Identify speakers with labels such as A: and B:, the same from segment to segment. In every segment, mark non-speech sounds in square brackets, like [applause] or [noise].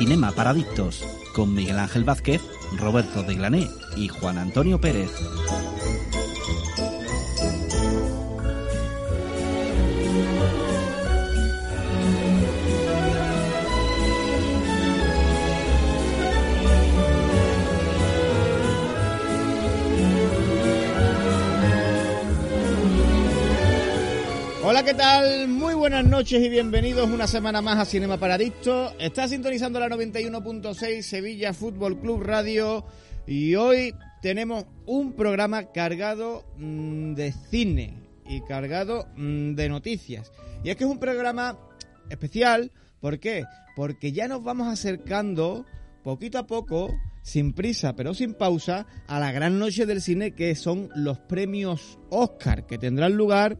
A: Cinema Paradictos con Miguel Ángel Vázquez, Roberto de Glané y Juan Antonio Pérez.
B: Hola, ¿qué tal? Buenas noches y bienvenidos una semana más a Cinema Paradicto. Está sintonizando la 91.6 Sevilla Fútbol Club Radio y hoy tenemos un programa cargado mm, de cine y cargado mm, de noticias. Y es que es un programa especial, ¿por qué? Porque ya nos vamos acercando poquito a poco, sin prisa pero sin pausa, a la gran noche del cine que son los premios Oscar que tendrán lugar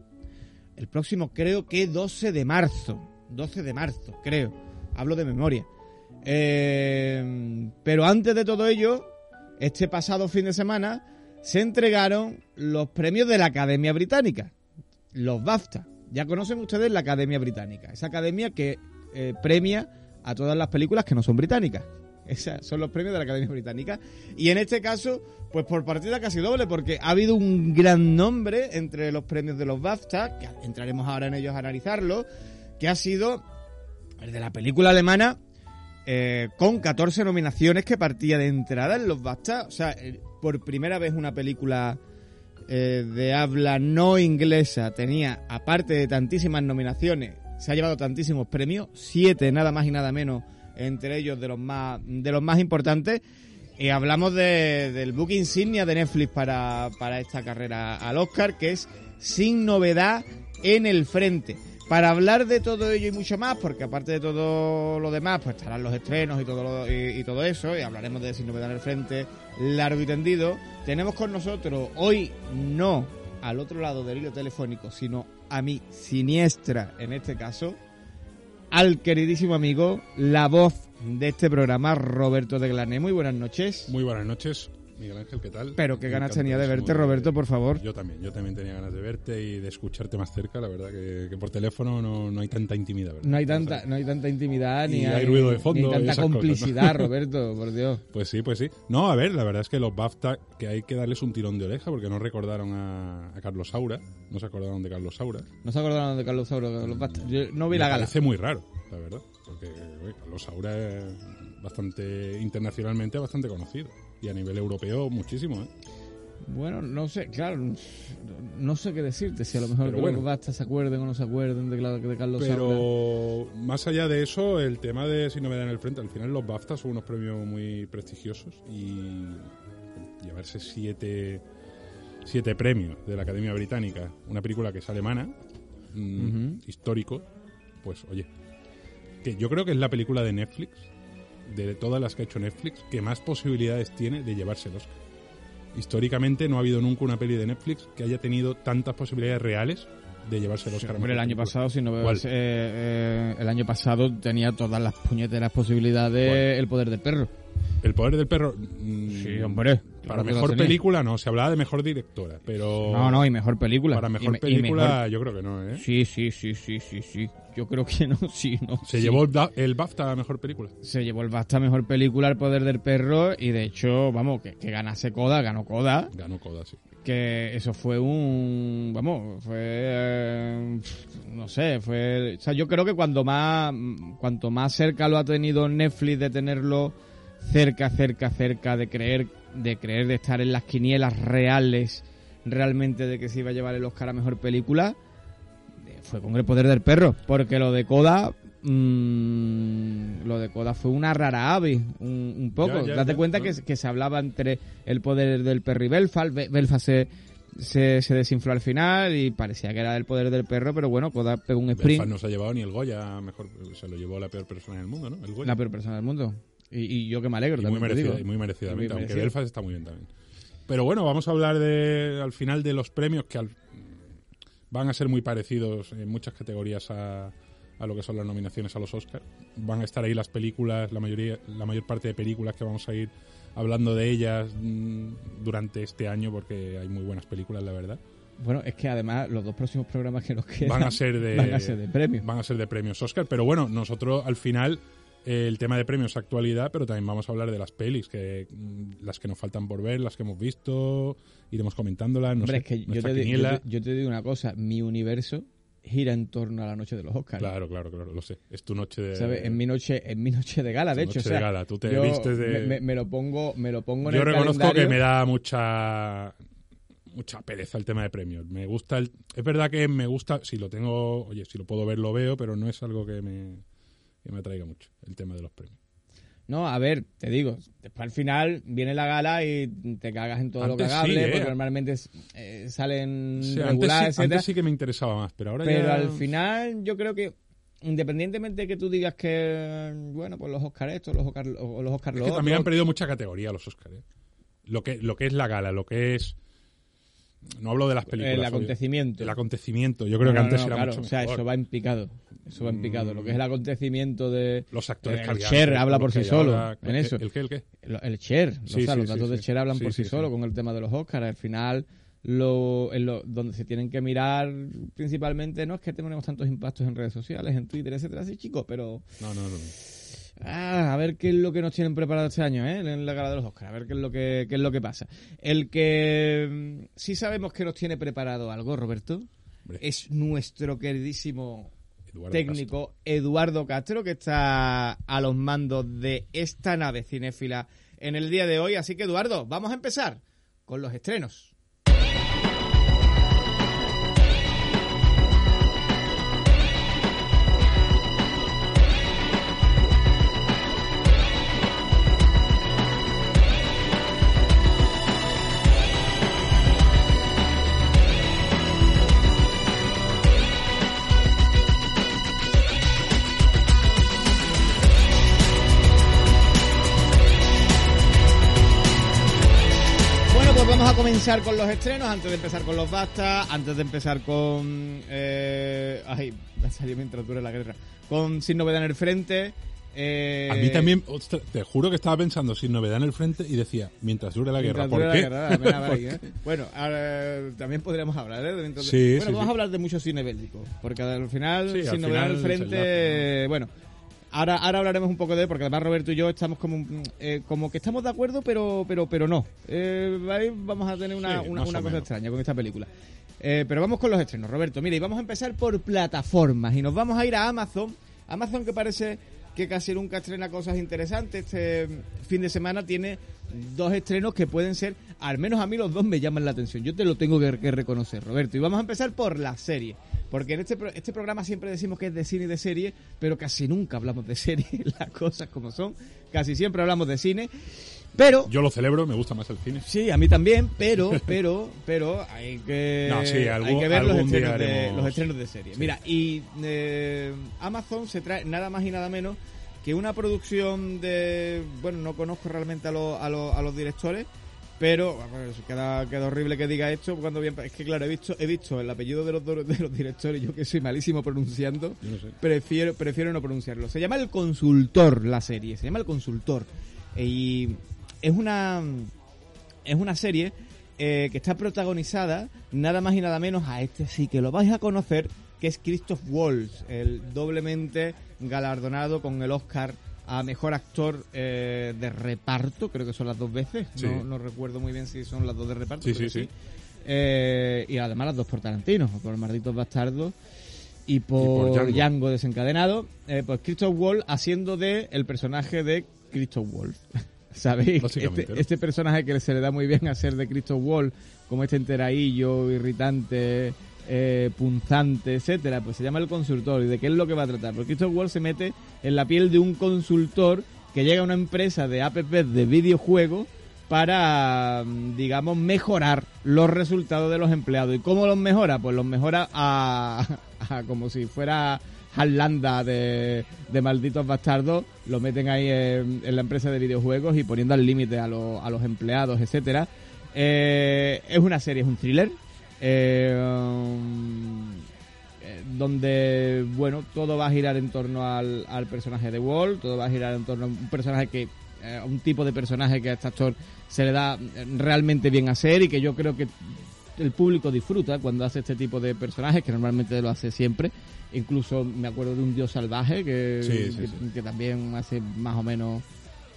B: el próximo creo que 12 de marzo. 12 de marzo, creo. Hablo de memoria. Eh, pero antes de todo ello, este pasado fin de semana se entregaron los premios de la Academia Británica, los BAFTA. Ya conocen ustedes la Academia Británica, esa academia que eh, premia a todas las películas que no son británicas. Son los premios de la Academia Británica. Y en este caso, pues por partida casi doble, porque ha habido un gran nombre entre los premios de los BAFTA, que entraremos ahora en ellos a analizarlo, que ha sido el de la película alemana, eh, con 14 nominaciones que partía de entrada en los BAFTA. O sea, eh, por primera vez una película eh, de habla no inglesa tenía, aparte de tantísimas nominaciones, se ha llevado tantísimos premios, siete nada más y nada menos entre ellos de los más de los más importantes. Y hablamos de, del book insignia de Netflix para, para esta carrera al Oscar, que es Sin Novedad en el Frente. Para hablar de todo ello y mucho más, porque aparte de todo lo demás, pues estarán los estrenos y todo, lo, y todo eso, y hablaremos de Sin Novedad en el Frente largo y tendido, tenemos con nosotros hoy no al otro lado del hilo telefónico, sino a mi siniestra, en este caso, al queridísimo amigo, la voz de este programa, Roberto de Glané. Muy buenas noches.
C: Muy buenas noches, Miguel Ángel, ¿qué tal?
B: Pero qué ganas tenía de verte, Roberto, por favor.
C: Yo también, yo también tenía ganas de verte y de escucharte más cerca, la verdad que, que por teléfono no, no, hay tanta intimidad, ¿verdad?
B: No hay tanta, no hay tanta intimidad, ni
C: hay, hay, ruido de fondo.
B: Ni tanta complicidad, cosas, ¿no? [laughs] Roberto, por Dios.
C: Pues sí, pues sí. No, a ver, la verdad es que los BAFTA, que hay que darles un tirón de oreja porque no recordaron a, a Carlos Saura, no se acordaron de Carlos Saura.
B: No se acordaron de Carlos Saura, los BAFTA. Yo no vi la gala.
C: parece muy raro, la verdad porque oye, Carlos Saura es bastante internacionalmente bastante conocido y a nivel europeo muchísimo ¿eh?
B: bueno no sé claro no sé qué decirte si a lo mejor
C: bueno,
B: los BAFTA se acuerden o no se acuerden de, de Carlos
C: pero
B: Saura.
C: más allá de eso el tema de si no me dan el frente al final los BAFTA son unos premios muy prestigiosos y llevarse siete siete premios de la Academia Británica una película que es alemana uh -huh. histórico pues oye que yo creo que es la película de Netflix, de todas las que ha hecho Netflix, que más posibilidades tiene de llevarse el Oscar. Históricamente no ha habido nunca una peli de Netflix que haya tenido tantas posibilidades reales de llevarse el Oscar.
B: Sí, hombre, el año pasado, si no eh, eh, el año pasado tenía todas las puñeteras posibilidades ¿Cuál? El poder del perro.
C: El poder del perro.
B: Sí, hombre.
C: Para mejor película no, se hablaba de mejor directora, pero.
B: No, no, y mejor película.
C: Para mejor película,
B: mejor...
C: yo creo que no, ¿eh?
B: Sí, sí, sí, sí, sí, sí. Yo creo que no, [laughs] sí, no.
C: Se
B: sí.
C: llevó el, el, BAFTA a mejor película.
B: Se llevó el BAFTA a mejor película, El poder del perro, y de hecho, vamos, que, que ganase Coda, ganó Coda.
C: Ganó Coda, sí.
B: Que eso fue un. Vamos, fue. Eh, no sé, fue. O sea, yo creo que cuando más. Cuanto más cerca lo ha tenido Netflix de tenerlo cerca, cerca, cerca de creer, de creer de estar en las quinielas reales, realmente de que se iba a llevar el Oscar a mejor película, fue con el poder del perro, porque lo de Coda, mmm, lo de Coda fue una rara ave, un, un poco.
C: Ya, ya,
B: Date
C: ya,
B: cuenta que, que, se hablaba entre el poder del perro y Belfast, Belfast se, se, se, desinfló al final y parecía que era el poder del perro, pero bueno, Coda pegó un sprint.
C: Belfast no se ha llevado ni el Goya, mejor se lo llevó la peor persona del mundo, ¿no? El Goya.
B: La peor persona del mundo. Y, y, yo que me alegro
C: y
B: también.
C: Muy, merecida,
B: digo.
C: y muy merecidamente,
B: muy
C: aunque
B: merecido.
C: Belfast está muy bien también. Pero bueno, vamos a hablar de al final de los premios que al, van a ser muy parecidos en muchas categorías a, a, lo que son las nominaciones a los Oscars. Van a estar ahí las películas, la mayoría, la mayor parte de películas que vamos a ir hablando de ellas mmm, durante este año porque hay muy buenas películas, la verdad.
B: Bueno, es que además los dos próximos programas que nos quedan
C: van a ser de, [laughs]
B: van a ser de premios.
C: Van a ser de premios Oscar, pero bueno, nosotros al final el tema de premios actualidad, pero también vamos a hablar de las pelis, que mm, las que nos faltan por ver, las que hemos visto, iremos comentándolas. No
B: Hombre,
C: sé,
B: es que yo te, di- yo, te, yo te digo una cosa, mi universo gira en torno a la noche de los Oscars.
C: Claro, claro, claro, lo sé. Es tu noche de.
B: ¿sabes? En mi noche, en mi noche de gala, de hecho.
C: noche
B: o sea,
C: de gala, tú te
B: yo
C: vistes de-
B: Me, me- me lo pongo, me lo pongo en
C: Yo
B: el
C: reconozco
B: calendario.
C: que me da mucha mucha pereza el tema de premios. Me gusta el, es verdad que me gusta, si lo tengo, oye, si lo puedo ver lo veo, pero no es algo que me que me atraiga mucho el tema de los premios.
B: No, a ver, te digo, después al final viene la gala y te cagas en todo lo cagable,
C: sí, ¿eh?
B: porque normalmente eh, salen
C: O sea, antes,
B: regulares,
C: sí,
B: etcétera.
C: antes sí que me interesaba más, pero ahora
B: Pero
C: ya
B: al final yo creo que independientemente de que tú digas que bueno, pues los Oscar esto, los Oscar o los Oscar
C: es que también
B: otro,
C: han perdido mucha categoría los Oscars. ¿eh? Lo que lo que es la gala, lo que es no hablo de las películas,
B: el
C: obvio.
B: acontecimiento.
C: el acontecimiento. Yo creo
B: No,
C: que
B: no,
C: antes
B: no,
C: era
B: claro,
C: mucho
B: o sea,
C: mejor.
B: eso va en picado. Eso va en picado. Lo que es el acontecimiento de
C: los actores
B: el Cher habla por sí solo en eso.
C: ¿El qué? ¿El qué?
B: El, el Cher, o sea,
C: sí,
B: los datos
C: sí,
B: de. Cher hablan por sí, solo con el tema de los Oscars. Al final, lo, en lo- donde se tienen que mirar principalmente, no es que tenemos tantos impactos en redes sociales, en Twitter, etcétera, sí, chicos, pero
C: No, no, no.
B: ah, a ver qué es lo que nos tienen preparado este año, ¿eh? En la gala de los Oscars, a ver qué es lo que, qué es lo que pasa. El que mm, sí sabemos que nos tiene preparado algo, Roberto,
C: Hombre,
B: es nuestro queridísimo
C: Eduardo
B: técnico Eduardo Castro, que está a los mandos de esta nave cinéfila en el día de hoy. Así que, Eduardo, vamos a empezar con los estrenos. Comenzar con los estrenos. Antes de empezar con los basta, antes de empezar con. Eh, ay, me ha salido mientras dure la guerra. Con Sin Novedad en el Frente. eh,
C: A mí también, ostras, te juro que estaba pensando sin novedad en el frente y decía, mientras dure la guerra, ¿por
B: dure la
C: qué?
B: guerra, [laughs]
C: ¿Por
B: ahí, ¿eh?
C: qué?
B: Bueno, ahora, también podríamos hablar, ¿eh?
C: Sí,
B: bueno,
C: sí,
B: vamos
C: sí.
B: a hablar de mucho cine bélico, porque al final, sin
C: al
B: novedad en el frente, bueno, ahora, ahora hablaremos un poco de él, porque además Roberto y yo estamos como, mm, eh, como que estamos de acuerdo, pero, pero, pero no. Eh, ahí vamos a tener una,
C: Sí,
B: una, cosa extraña con esta película. Eh, pero vamos con los estrenos, Roberto. Mira, y vamos a empezar por plataformas, y nos vamos a ir a Amazon. Amazon que parece que casi nunca estrena cosas interesantes. Este fin de semana tiene dos estrenos que pueden ser, al menos a mí los dos me llaman la atención. Yo te lo tengo que, que reconocer, Roberto. Y vamos a empezar por la serie. Porque en este, este programa siempre decimos que es de cine y de serie, pero casi nunca hablamos de [laughs] serie, las cosas como son. Casi siempre hablamos de cine. Pero
C: Yo lo celebro, me gusta más el cine.
B: Sí, a mí también, pero, [laughs] pero, pero hay que,
C: No, sí, algún-
B: hay que ver los estrenos, de, los estrenos de serie.
C: Sí.
B: Mira, y eh, Amazon se trae nada más y nada menos que una producción de, bueno, no conozco realmente a, los- a, los- a los directores, pero bueno, queda, queda horrible que diga esto cuando bien, es que claro, he visto, he visto el apellido de los, de los directores, yo que soy malísimo pronunciando,
C: no sé.
B: prefiero, prefiero no pronunciarlo. Se llama El Consultor la serie, se llama El Consultor. Y es una es una serie eh, que está protagonizada nada más y nada menos a este sí que lo vais a conocer, que es Christoph Waltz, el doblemente galardonado con el Oscar a mejor actor eh, de reparto, creo que son las dos veces,
C: Sí.
B: no, no recuerdo muy bien si son las dos de reparto.
C: Sí, sí, sí.
B: Eh, y además las dos por Tarantino, por Malditos Bastardos y por,
C: por
B: Django.
C: Django.
B: desencadenado. Eh, pues Christoph Waltz haciendo de el personaje de Christoph Waltz. [laughs] ¿Sabéis? Este,
C: ¿no?
B: este personaje que se le da muy bien a ser de Christoph Waltz, como este enteraillo, irritante, eh, punzante, etcétera, pues se llama el consultor. ¿Y de qué es lo que va a tratar? Porque Christoph Waltz se mete en la piel de un consultor que llega a una empresa de apps de videojuegos para, mm, digamos, mejorar los resultados de los empleados. ¿Y cómo los mejora? Pues los mejora a, [laughs] a como si fuera Harlanda de, de malditos bastardos, lo meten ahí en, la empresa de videojuegos y poniendo al límite a, los- a los empleados, etcétera. Eh, es una serie, es un thriller. eh, um, eh, donde, bueno, todo va a girar en torno al, al personaje de Wall, todo va a girar en torno a un personaje que, un tipo de personaje que a este actor se le da realmente bien hacer y que yo creo que el público disfruta cuando hace este tipo de personajes, que normalmente lo hace siempre. Incluso me acuerdo de un dios salvaje que,
C: Sí, sí,
B: que,
C: sí.
B: que también hace más o menos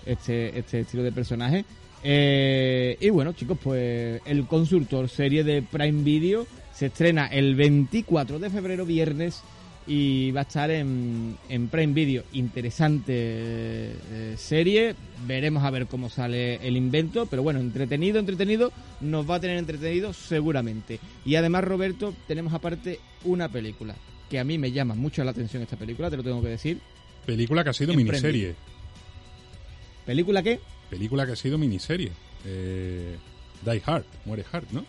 B: este, este estilo de personaje. Eh, y bueno, chicos, pues El Consultor, serie de Prime Video, se estrena el 24 de febrero, viernes, y va a estar en, en Prime Video. Interesante eh, serie, veremos a ver cómo sale el invento, pero bueno, entretenido, entretenido, nos va a tener entretenido seguramente. Y además, Roberto, tenemos aparte una película, que a mí me llama mucho la atención esta película, te lo tengo que decir.
C: Película que ha sido miniserie.
B: ¿Película qué?
C: Película que ha sido miniserie. Eh, Die Hard, Muere Hard, ¿no?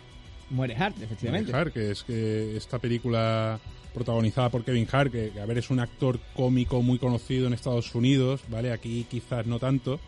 B: Muere Hart, efectivamente.
C: Kevin Hart, que es que esta película protagonizada por Kevin Hart, que a ver es un actor cómico muy conocido en Estados Unidos, ¿vale? Aquí quizás no tanto,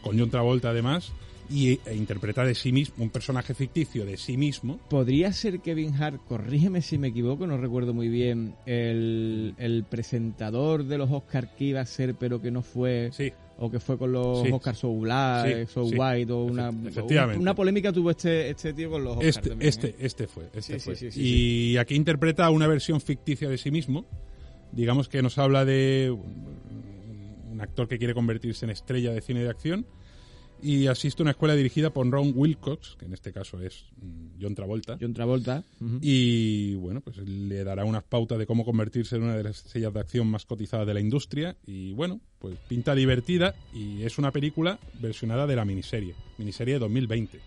C: con John Travolta además, y e interpreta de sí mismo, un personaje ficticio de sí mismo.
B: Podría ser Kevin Hart, corrígeme si me equivoco, no recuerdo muy bien, el, el presentador de los Oscars que iba a ser pero que no fue,
C: Sí,
B: o que fue con los
C: Sí.
B: Oscars So Black,
C: Sí,
B: So
C: sí.
B: White, o una,
C: Efe- efectivamente.
B: una polémica tuvo este, este tío con los Oscars
C: este,
B: también,
C: este,
B: ¿eh?
C: este fue, este fue. y aquí interpreta una versión ficticia de sí mismo, digamos que nos habla de un actor que quiere convertirse en estrella de cine de acción y asiste a una escuela dirigida por Ron Wilcox, que en este caso es mm, John Travolta.
B: John Travolta.
C: Y bueno, pues le dará unas pautas de cómo convertirse en una de las estrellas de acción más cotizadas de la industria. Y bueno, pues pinta divertida y es una película versionada de la miniserie, miniserie de 2020.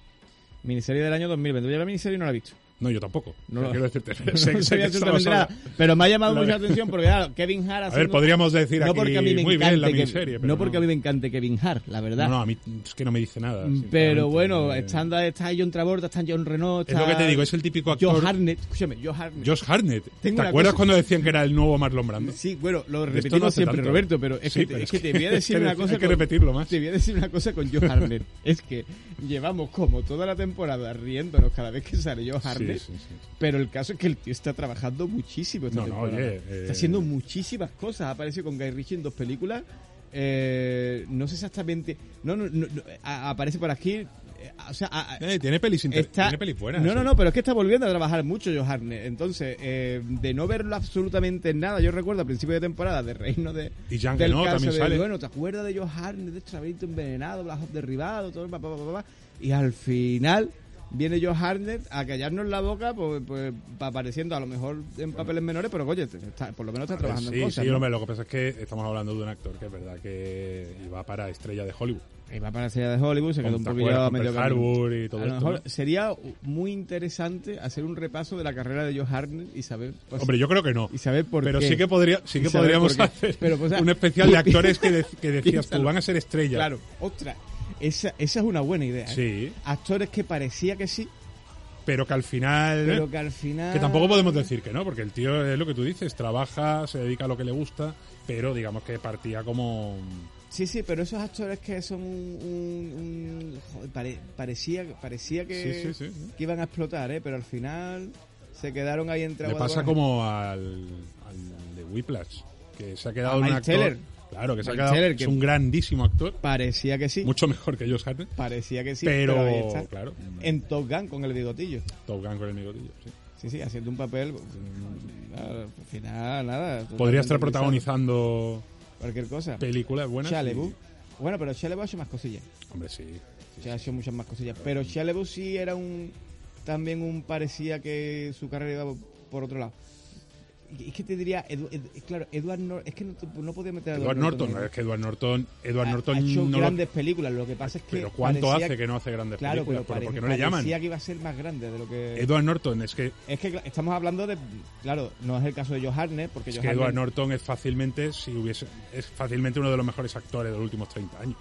B: Miniserie del año 2020. Yo la miniserie no la he visto.
C: No, yo tampoco.
B: No lo-
C: quiero decirte. [laughs]
B: No
C: sé, sé
B: sabía
C: que
B: nada, pero me ha llamado
C: La-
B: mucho la atención porque, claro, Kevin Hart
C: A ver, podríamos decir
B: no
C: aquí
B: porque a mí me
C: muy bien la
B: que-
C: miniserie. pero
B: no porque a mí me encante Kevin Hart, la verdad.
C: No, no, a mí es que no me dice nada.
B: Pero
C: sinceramente.
B: bueno,
C: Eh,
B: estando, está John Travolta, está John Renault,
C: Es
B: está
C: lo que te digo, es el típico actor.
B: Hartnett, escúchame, Joe Hartnett.
C: Josh Hartnett.
B: Tengo
C: ¿Te acuerdas
B: cosa-
C: cuando decían que era el nuevo Marlon Brando?
B: Sí, bueno, lo repetimos
C: no
B: siempre,
C: tanto.
B: Roberto, pero es,
C: Sí,
B: que,
C: pero
B: es que
C: es
B: te
C: que-
B: voy a decir
C: que
B: una cosa.
C: hay que
B: con-
C: repetirlo más.
B: Te voy a decir una cosa con Joe Hartnett. es que llevamos como toda la temporada riéndonos cada vez que sale Joe
C: Sí, sí, sí.
B: pero el caso es que el tío está trabajando muchísimo esta
C: No, no, oye, eh,
B: Está haciendo muchísimas cosas. Ha aparecido con Guy Ritchie en dos películas. Eh, no sé exactamente. No, no, no, no, a- aparece por aquí. eh, o sea, a-
C: Eh, tiene pelis, inter-
B: está-
C: tiene pelis buenas.
B: No, no, no, pero es que está volviendo a trabajar mucho Joe Hartnett. Entonces, eh, de no verlo absolutamente en nada, yo recuerdo a principio de temporada de Reino de.
C: Y Jean
B: del
C: Reno
B: caso
C: también
B: de,
C: sale.
B: Bueno, ¿te acuerdas de Joe Hartnett, de Extraviento envenenado, Black derribado, todo, pa, pa, pa, pa, pa? Y al final viene Joe Hartnett a callarnos la boca, pues, pues apareciendo a lo mejor en papeles menores, pero oye, está- por lo menos está
C: A ver,
B: trabajando
C: sí,
B: en cosas.
C: sí, lo que pasa es que estamos hablando de un actor que es verdad que iba para estrella de Hollywood.
B: Va para la serie de Hollywood, se quedó un
C: ¿te
B: poquillo a medio.
C: Harbor y todo
B: A lo
C: esto,
B: mejor
C: ¿no?
B: sería muy interesante hacer un repaso de la carrera de Joe Hartnett y saber pues,
C: Hombre, yo creo que no.
B: y saber por
C: Pero
B: qué.
C: sí que podría, sí que podríamos hacer
B: Pero, pues, o sea,
C: un especial de actores que, de- que decías tú, van a ser estrellas.
B: Claro, ostras, esa, esa es una buena idea. ¿eh?
C: Sí,
B: Actores que parecía que sí,
C: pero que al final...
B: pero que al final...
C: Que tampoco podemos decir que no, porque el tío es lo que tú dices, trabaja, se dedica a lo que le gusta, pero digamos que partía como...
B: Sí, sí, pero esos actores que son un... un- un- pare- parecía, parecía que,
C: Sí, sí, sí, sí.
B: que iban a explotar, ¿eh? Pero al final se quedaron ahí entre
C: Le pasa como al, al de Whiplash, que se ha quedado
B: A
C: un actor... Claro, que se ha quedado...
B: Teller,
C: es
B: que-
C: un grandísimo actor,
B: Parecía que sí,
C: mucho mejor que Josh Hartnett,
B: parecía que sí,
C: pero,
B: pero, ahí está.
C: claro,
B: En Top Gun con el bigotillo.
C: Top Gun con el bigotillo, sí.
B: Sí, sí, haciendo un papel... nada, al final, nada.
C: Podría estar protagonizando.
B: Cualquier cosa.
C: películas buenas. Y-
B: LaBeouf. Bueno, pero LaBeouf ha hecho más cosillas.
C: Hombre, sí.
B: Se ha hecho muchas más cosillas. Pero LaBeouf sí era un... También un... Parecía que su carrera iba por otro lado. Es que te diría... Edu- Ed- claro, Edward Norton... Es que no, no podía meter a
C: Edward Norton,
B: en-
C: es que Edward Norton, Edward
B: ha-
C: Norton
B: ha hecho
C: no lo-
B: grandes películas. Lo que pasa es que...
C: Pero ¿cuánto hace que no hace grandes
B: Claro,
C: películas?
B: pero,
C: ¿Pero ¿Por qué
B: pare-
C: no le llaman?
B: parecía que iba a ser más grande de lo que...
C: Edward Norton, es que,
B: Es que estamos hablando de... Claro, no es el caso de Joe Hartnett, porque
C: es
B: Joe
C: que Edward
B: Hartnett-
C: Norton es fácilmente, si hubiese, es fácilmente uno de los mejores actores de los últimos 30 años.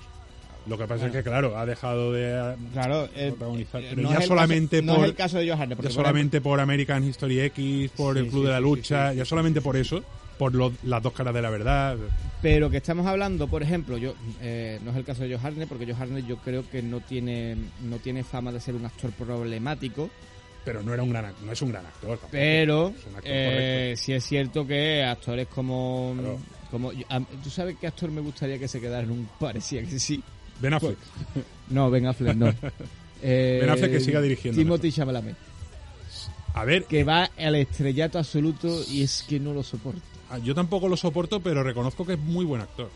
C: Lo que pasa es que, claro, ha dejado de
B: Claro, eh,
C: protagonizar.
B: eh,
C: Pero
B: no
C: ya
B: es
C: solamente
B: caso- no
C: por-
B: es el caso de Joe Hartnett, porque
C: ya
B: por
C: solamente por American History X, por
B: Sí,
C: el Club
B: sí,
C: de la Lucha,
B: sí,
C: ya solamente por eso, por lo- las dos caras de la verdad.
B: Pero que estamos hablando, por ejemplo, yo eh, no es el caso de Joe Hartnett, porque Joe Hartnett yo creo que no tiene no tiene fama de ser un actor problemático,
C: Pero no era un gran, no es un gran actor. tampoco.
B: pero
C: Es actor
B: eh, sí es cierto que actores como
C: Claro.
B: como tú sabes qué actor me gustaría que se quedara en un [laughs] parecía que sí.
C: Ben Affleck. [laughs]
B: No, Ben Affleck no. Eh, [laughs]
C: Ben Affleck que siga dirigiendo
B: Timothy Chalamet.
C: A ver,
B: que va al estrellato absoluto y es que no lo soporto.
C: Ah, Yo tampoco lo soporto, pero reconozco que es muy buen actor.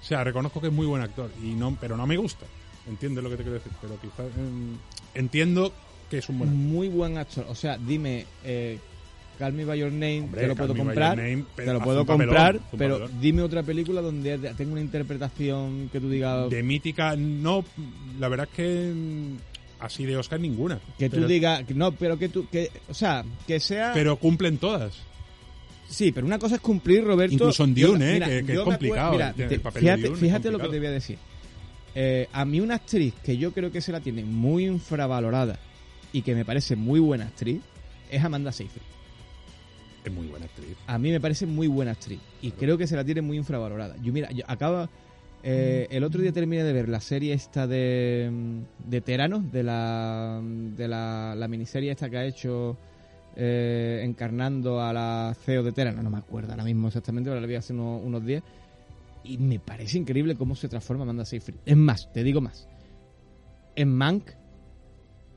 C: O sea, reconozco que es muy buen actor, y no, pero no me gusta. ¿Entiendes lo que te quiero decir? Pero quizás em, entiendo que es un buen actor.
B: Muy buen actor. O sea, dime, eh, Call Me By Your Name,
C: Hombre,
B: te lo puedo comprar.
C: Name,
B: te lo puedo
C: papelón,
B: comprar, pero
C: papelón.
B: dime otra película donde tenga una interpretación que tú digas.
C: De mítica, no, la verdad es que mm, así de Oscar ninguna.
B: que tú
C: pero,
B: digas. No, pero que tú. Que, o sea, que sea.
C: pero cumplen todas.
B: Sí, pero una cosa es cumplir, Roberto.
C: Incluso en
B: Yo-
C: Dune, ¿eh? que, es complicado. el-
B: mira,
C: el
B: te-
C: papel
B: fíjate
C: de Dune es
B: fíjate lo que te voy a decir. Eh, a mí una actriz que yo creo que se la tiene muy infravalorada y que me parece muy buena actriz es Amanda Seyfried.
C: Es muy buena actriz.
B: A mí me parece muy buena actriz y creo que se la tiene muy infravalorada. Yo mira, yo acaba eh, el otro día terminé de ver la serie esta de, mm, de Teranos, de la de la, la miniserie esta que ha hecho eh, encarnando a la CEO de Teranos, no me acuerdo ahora mismo exactamente, pero la vi hace unos, unos días y me parece increíble cómo se transforma Amanda Seyfried. Es más, te digo más. En Mank,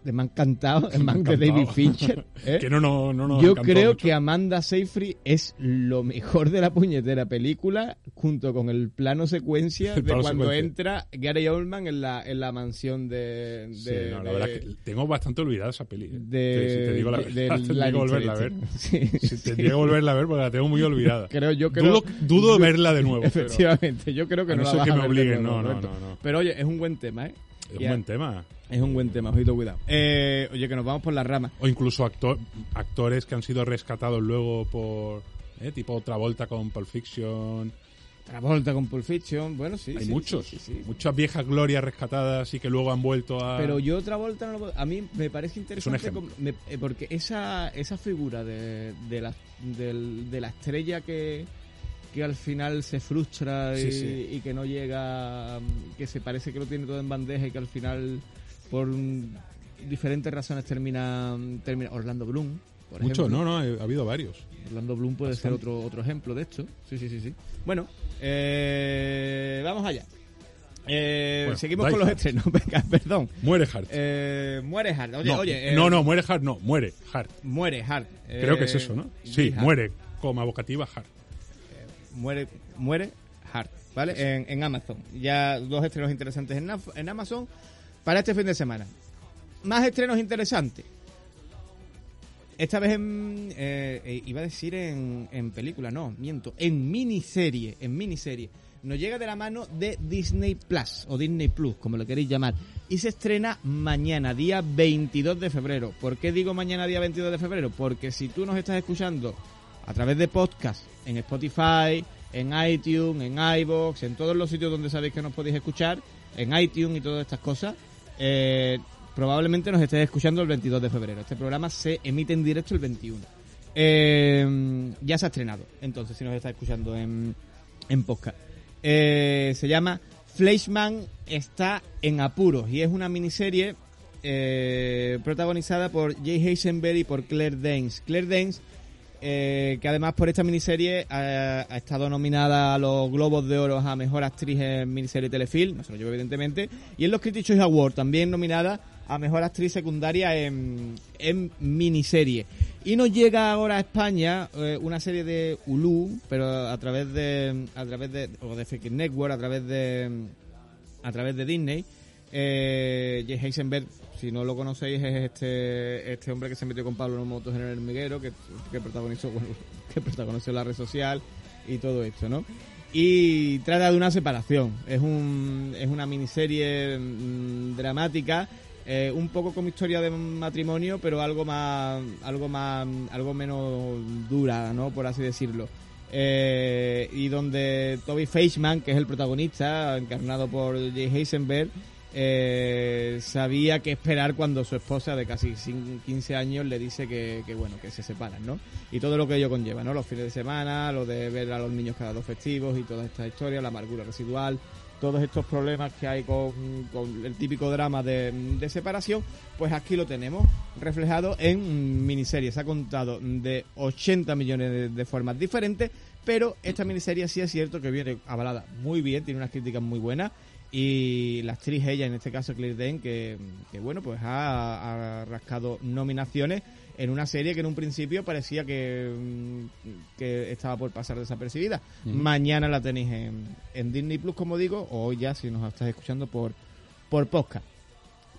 B: de Mank cantado, en [laughs] Mank de. David Fincher, ¿eh?
C: Que no, no, no nos
B: Yo creo
C: mucho.
B: que Amanda Seyfried es lo mejor de la puñetera película, junto con el plano secuencia
C: El
B: de cuando
C: secuencia.
B: entra Gary Oldman en la, en la mansión de... de,
C: Sí, no, la
B: de-
C: verdad es que tengo bastante olvidada esa peli. ¿eh?
B: de-
C: Sí, si te digo la verdad, [laughs] tendría que volverla a ver. [laughs]
B: Sí,
C: Si tendría que volverla a ver porque la tengo muy olvidada.
B: Creo, yo creo...
C: dudo, dudo verla de nuevo. pero
B: Efectivamente, yo creo que
C: A
B: no,
C: no
B: la
C: ser
B: vas
C: que me obliguen, no, no, no, no.
B: Pero oye, es un buen tema, ¿eh?
C: Es un buen tema.
B: Es un buen tema, ojito, cuidado. Eh, oye, que nos vamos por las ramas.
C: O incluso actor, actores que han sido rescatados luego por. ¿eh? Tipo Travolta con Pulp Fiction.
B: Travolta con Pulp Fiction, bueno, sí.
C: Hay
B: sí,
C: muchos.
B: sí, sí, sí.
C: Muchas viejas glorias rescatadas y que luego han vuelto a.
B: Pero yo Travolta no lo puedo- A mí me parece interesante como- me- eh, porque esa, esa figura de, de, la, de la estrella que, que al final se frustra y,
C: Sí, sí.
B: y que no llega, mm, que se parece que lo tiene todo en bandeja y que al final por mm, diferentes razones termina, termina Orlando Bloom. Por
C: Muchos,
B: ejemplo.
C: no, no, ha habido varios.
B: Orlando Bloom puede ser otro, otro ejemplo de esto. Sí, sí, sí, sí. Bueno, eh, vamos allá. Eh,
C: Bueno,
B: seguimos con los
C: Hard.
B: estrenos. [laughs] Venga, perdón.
C: Muere Hart.
B: Eh, muere Hart. Oye,
C: no,
B: oye. eh,
C: no, no, muere Hart, no, muere Hart.
B: Muere Hart. Eh,
C: Creo que es eso, ¿no? Sí, muere, como vocativa Hart.
B: Muere, muere Hart, ¿vale? En, en Amazon. Ya dos estrenos interesantes en, en Amazon para este fin de semana. Más estrenos interesantes. Esta vez en. eh, eh, iba a decir en, en película, no, miento. En miniserie. En miniserie. Nos llega de la mano de Disney Plus o Disney Plus, como lo queréis llamar. Y se estrena mañana, día 22 de febrero. ¿Por qué digo mañana, día 22 de febrero? Porque si tú nos estás escuchando a través de podcast, en Spotify, en iTunes, en iBox, en todos los sitios donde sabéis que nos podéis escuchar, en iTunes y todas estas cosas, eh, probablemente nos estéis escuchando el 22 de febrero. Este programa se emite en directo el 21. Eh, ya se ha estrenado, entonces, si nos está escuchando en, en podcast. Eh, se llama Fleischman está en apuros y es una miniserie eh, protagonizada por Jay Heisenberg y por Claire Danes. Claire Danes, eh, que además por esta miniserie ha, ha estado nominada a los Globos de Oro a Mejor Actriz en Miniserie Telefilm, no se lo llevo evidentemente, y en los Critics Choice Awards también nominada a Mejor Actriz Secundaria en, en Miniserie. Y nos llega ahora a España eh, una serie de Hulu, pero a través de a través de o de Fake Network, a través de a través de Disney. Eh, Heisenberg, si no lo conocéis, es este este hombre que se metió con Pablo en motos en el hormiguero, que, que protagonizó [laughs] que protagonizó la red social y todo esto, ¿no? Y trata de una separación. Es un es una miniserie mm, dramática eh, un poco como historia de matrimonio, pero algo más, algo más, algo menos dura, ¿no? Por así decirlo. Eh, y donde Toby Feischman, que es el protagonista, encarnado por Jay Heisenberg, eh, sabía qué esperar cuando su esposa de casi cin- 15 años le dice que, que, bueno, que se separan, ¿no? Y todo lo que ello conlleva, ¿no? Los fines de semana, lo de ver a los niños cada dos festivos y toda esta historia, la amargura residual, todos estos problemas que hay con, con el típico drama de, de separación, pues aquí lo tenemos reflejado en miniseries. Se ha contado de 80 millones de, de formas diferentes, pero esta miniserie sí es cierto que viene avalada muy bien, tiene unas críticas muy buenas y la actriz ella, en este caso Claire Danes, que, que bueno, pues ha, ha rascado nominaciones en una serie que en un principio parecía que, mm, que estaba por pasar desapercibida. Mañana la tenéis en, en Disney Plus, como digo, o hoy ya si nos estás escuchando por, por podcast.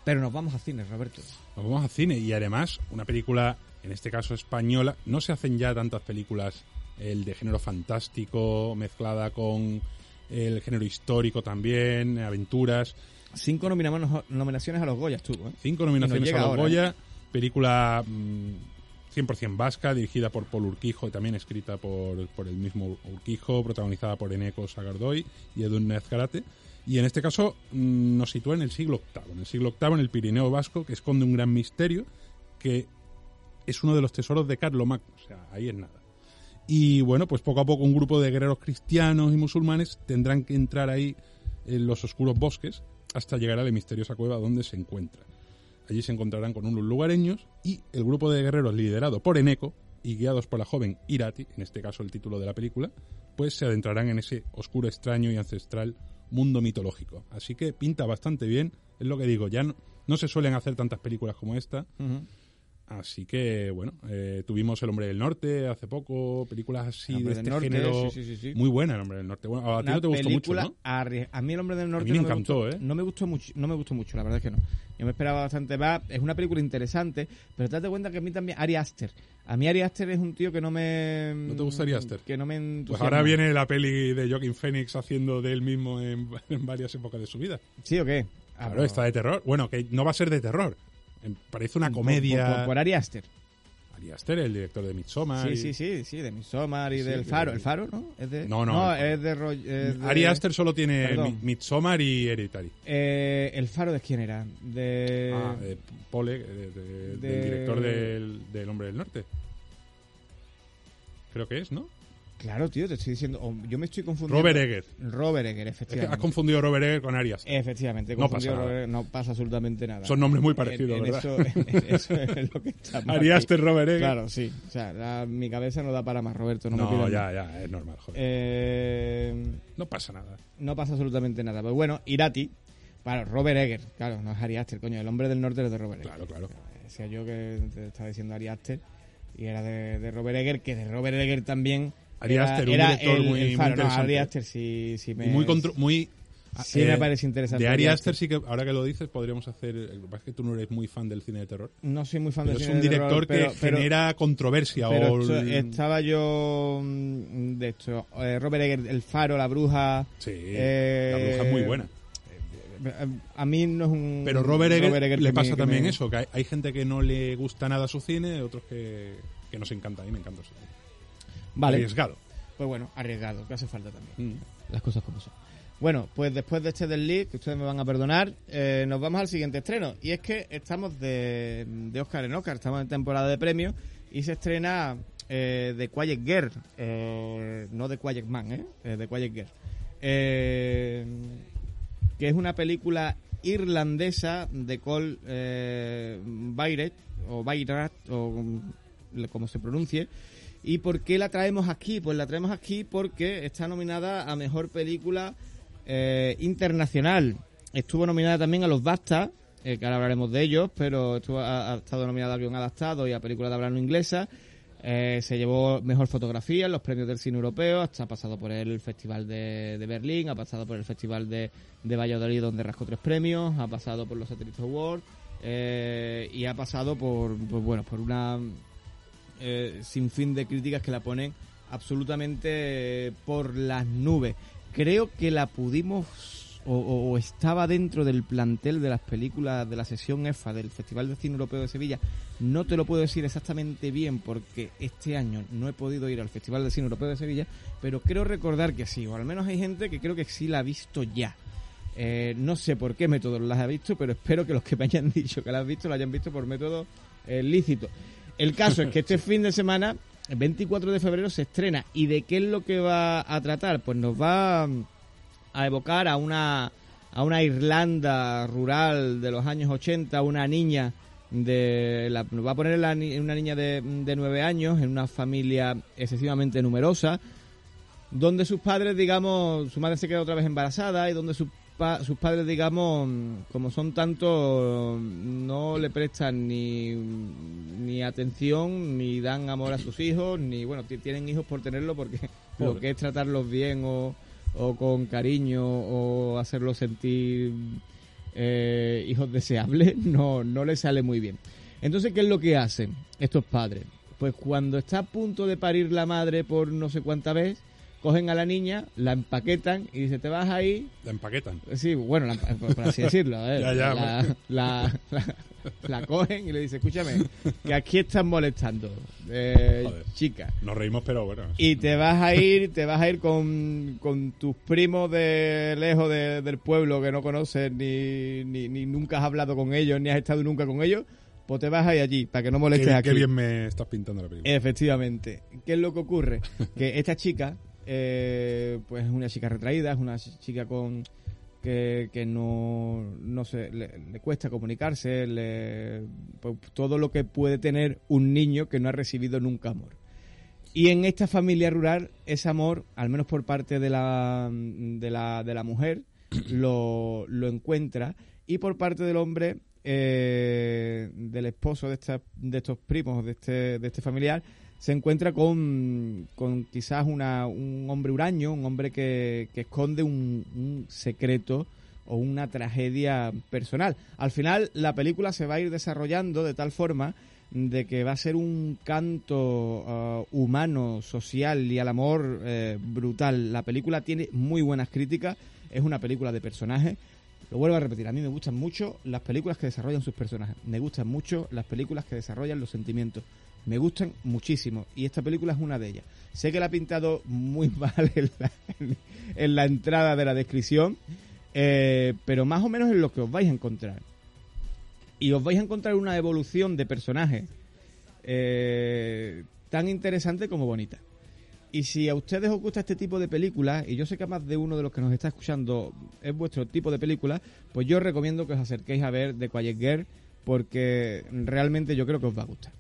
B: Pero nos vamos a cine, Roberto.
C: Nos vamos al cine y además una película, en este caso española, no se hacen ya tantas películas el de género fantástico mezclada con el género histórico también, aventuras.
B: Cinco nominaciones a los Goyas tuvo, ¿eh?
C: Cinco nominaciones a los
B: ahora,
C: Goya, película mm, 100% vasca, dirigida por Paul Urquijo y también escrita por, por el mismo Urquijo, protagonizada por Eneco Sagardoy y Edun Nezgarate. Y en este caso mm, nos sitúa en el siglo VIII, en el siglo VIII, en el Pirineo Vasco, que esconde un gran misterio que es uno de los tesoros de Carlomagno, o sea, ahí es nada. Y bueno, pues poco a poco un grupo de guerreros cristianos y musulmanes tendrán que entrar ahí en los oscuros bosques hasta llegar a la misteriosa cueva donde se encuentra. Allí se encontrarán con unos lugareños y el grupo de guerreros liderado por Eneco y guiados por la joven Irati, en este caso el título de la película, pues se adentrarán en ese oscuro, extraño y ancestral mundo mitológico. Así que pinta bastante bien, es lo que digo, ya no, no se suelen hacer tantas películas como esta, Así que, bueno, eh, tuvimos El Hombre del Norte hace poco, películas así de este
B: Norte,
C: género.
B: sí, sí, sí.
C: Muy buena El Hombre del Norte. Bueno, a ti
B: Una
C: no te gustó mucho, ¿no?
B: arrie- A mí el hombre del norte
C: me
B: no
C: encantó,
B: gustó,
C: ¿eh?
B: No me gustó mucho, no me gustó mucho, la verdad es que no. Yo me esperaba bastante más. Es una película interesante, pero te das cuenta que a mí también Ari Aster. A mí Ari Aster es un tío que no me
C: ¿No te gusta Ari Aster?
B: Que no me
C: Pues ahora viene la peli de Joaquin Phoenix haciendo de él mismo en, [laughs] en varias épocas de su vida.
B: ¿Sí o qué? Ah,
C: Claro, está de terror. Bueno, que no va a ser de terror. Em, Parece una comedia.
B: Por, por- por Ari Aster.
C: Ari Aster, el director de Midsommar.
B: Sí,
C: y-
B: sí, sí, sí, de Midsommar y
C: Sí,
B: del Faro. ¿El Faro, no? ¿Es de...
C: No, no,
B: es de... Ro- es de-
C: Ari Aster solo tiene
B: Perdón.
C: Mi- Midsommar y Hereditary.
B: Eh, ¿El Faro de quién era? De...
C: ah, de Pole, de- de-
B: de-
C: del director del, del Hombre del Norte. Creo que es, ¿no?
B: Claro, tío, te estoy diciendo... yo me estoy confundiendo.
C: Robert Egger.
B: Robert Egger,
C: Es que
B: efectivamente.
C: has confundido a Robert Egger con Ari Aster.
B: Efectivamente,
C: No pasa nada.
B: Robert- no pasa absolutamente nada.
C: Son nombres muy parecidos,
B: en
C: ¿verdad?
B: Eso, en eso es lo que está [laughs] mal
C: Ari
B: aquí.
C: Aster, Robert Egger.
B: Claro, sí. O sea, la- mi cabeza no da para más, Roberto. No, me
C: No,
B: pidas
C: ya, ya, es normal, joder.
B: Eh,
C: no pasa nada.
B: no pasa absolutamente nada. Pues bueno, Irati, claro, Robert Egger. Claro, no es Ari Aster, coño. El hombre del norte es de Robert Egger.
C: Claro, claro.
B: Decía yo que te estaba diciendo Ari Aster y era de, de Robert Egger, que de Robert Egger también.
C: Ari Aster, un director
B: el,
C: muy-
B: el
C: muy
B: faro. No,
C: interesante.
B: Ari Aster sí, sí me.
C: Muy, contro- muy
B: Sí me parece interesante
C: De Ari Aster sí que, ahora que lo dices, podríamos hacer... Lo que pasa es que tú no eres muy fan del cine de terror.
B: No soy muy fan
C: Pero
B: del
C: es
B: cine
C: un
B: de
C: director
B: terror, pero-
C: que
B: pero-
C: genera controversia.
B: Pero
C: o el-
B: estaba yo mm, de esto, eh, Robert Egger, El Faro, La Bruja.
C: Sí,
B: eh,
C: la bruja es muy buena.
B: eh, A mí no es un.
C: Pero Robert Egger,
B: que
C: le
B: me-
C: pasa
B: que
C: también
B: me-
C: eso, que hay, hay gente que no le gusta nada su cine, otros que, que nos encanta. A mí me encanta su cine.
B: Vale,
C: Arriesgado.
B: pues bueno, arriesgado, que hace falta también.
C: Mm.
B: Las cosas como son. Bueno, pues después de este del lead, que ustedes me van a perdonar, eh, nos vamos al siguiente estreno. Y es que estamos de, de Oscar en Oscar, estamos en temporada de premios y se estrena eh, The Quiet Girl, eh, no The Quiet Man, ¿eh? eh The Quiet Girl. Eh, que es una película irlandesa de Cole eh, Bayret, o Bayrat, o como- como se pronuncie. ¿Y por qué la traemos aquí? Pues la traemos aquí porque está nominada a Mejor Película eh, Internacional. Estuvo nominada también a los BAFTA, eh, que ahora hablaremos de ellos, pero estuvo, ha, estado nominada a guion adaptado y a película de habla no inglesa. Eh, se llevó Mejor Fotografía en los premios del cine europeo, hasta ha pasado por el Festival de, Berlín, ha pasado por el Festival de, Valladolid donde rascó tres premios, ha pasado por los Satellite Awards eh, y ha pasado por, pues bueno, por una eh, sin fin de críticas que la ponen absolutamente eh, por las nubes. Creo que la pudimos o, estaba dentro del plantel de las películas de la sesión EFA del Festival de Cine Europeo de Sevilla. No te lo puedo decir exactamente bien porque este año no he podido ir al Festival de Cine Europeo de Sevilla, pero creo recordar que sí, o al menos hay gente que creo que sí la ha visto ya. Eh, no sé por qué método las ha visto, pero espero que los que me hayan [laughs] dicho que la han visto la hayan visto por método eh, lícito. El caso es que este [laughs] fin de semana, el 24 de febrero, se estrena. ¿Y de qué es lo que va a tratar? Pues nos va a evocar a una, a una Irlanda rural de los años 80, una niña de la, nos va a poner la una niña de, de 9 años en una familia excesivamente numerosa donde sus padres, digamos, su madre se queda otra vez embarazada y donde sus pa- sus padres, digamos, como son tantos, no le prestan ni, ni atención, ni dan amor a sus hijos, ni, bueno, ti- tienen hijos por tenerlo porque [laughs] lo
C: Pobre.
B: que es tratarlos bien o, o con cariño o hacerlos sentir eh, hijos deseables, [laughs] no, no les sale muy bien. Entonces, ¿qué es lo que hacen estos padres? Pues cuando está a punto de parir la madre por no sé cuánta vez, cogen a la niña, la empaquetan y dice, te vas ahí.
C: La empaquetan.
B: Sí, bueno, la por así decirlo. [laughs]
C: Ya, ya,
B: la, la, la- la cogen y le dice, escúchame, que aquí están molestando, eh,
C: Joder.
B: chica.
C: Nos reímos, pero bueno.
B: Y te vas a ir, te vas a ir con, con tus primos de lejos de- del pueblo que no conoces ni, ni, ni nunca has hablado con ellos, ni has estado nunca con ellos, pues te vas a ir allí para que no
C: Qué,
B: molestes
C: bien-
B: aquí.
C: qué bien me estás pintando la película.
B: Efectivamente. ¿Qué es lo que ocurre? Que esta chica, eh, pues es una chica retraída, es una chica con que, que no, no sé, le, le cuesta comunicarse, le, pues, todo lo que puede tener un niño que no ha recibido nunca amor. Y en esta familia rural, ese amor, al menos por parte de la, de la, de la mujer, [clears throat] lo, lo encuentra. Y por parte del hombre, eh, del esposo de, esta- de estos primos, de este, de este familiar, se encuentra con, con quizás una, un hombre huraño, un hombre que, que esconde un, un secreto o una tragedia personal. Al final, la película se va a ir desarrollando de tal forma de que va a ser un canto ah, humano, social y al amor eh, brutal. La película tiene muy buenas críticas, es una película de personajes. Lo vuelvo a repetir, a mí me gustan mucho las películas que desarrollan sus personajes, me gustan mucho las películas que desarrollan los sentimientos, me gustan muchísimo y esta película es una de ellas. Sé que la ha pintado muy [laughs] mal en la, en la entrada de la descripción, eh, pero más o menos es lo que os vais a encontrar y os vais a encontrar una evolución de personajes eh, tan interesante como bonita. Y si a ustedes os gusta este tipo de películas, y yo sé que más de uno de los que nos está escuchando es vuestro tipo de película, pues yo os recomiendo que os acerquéis a ver The Quiet Girl, porque realmente yo creo que os va a gustar.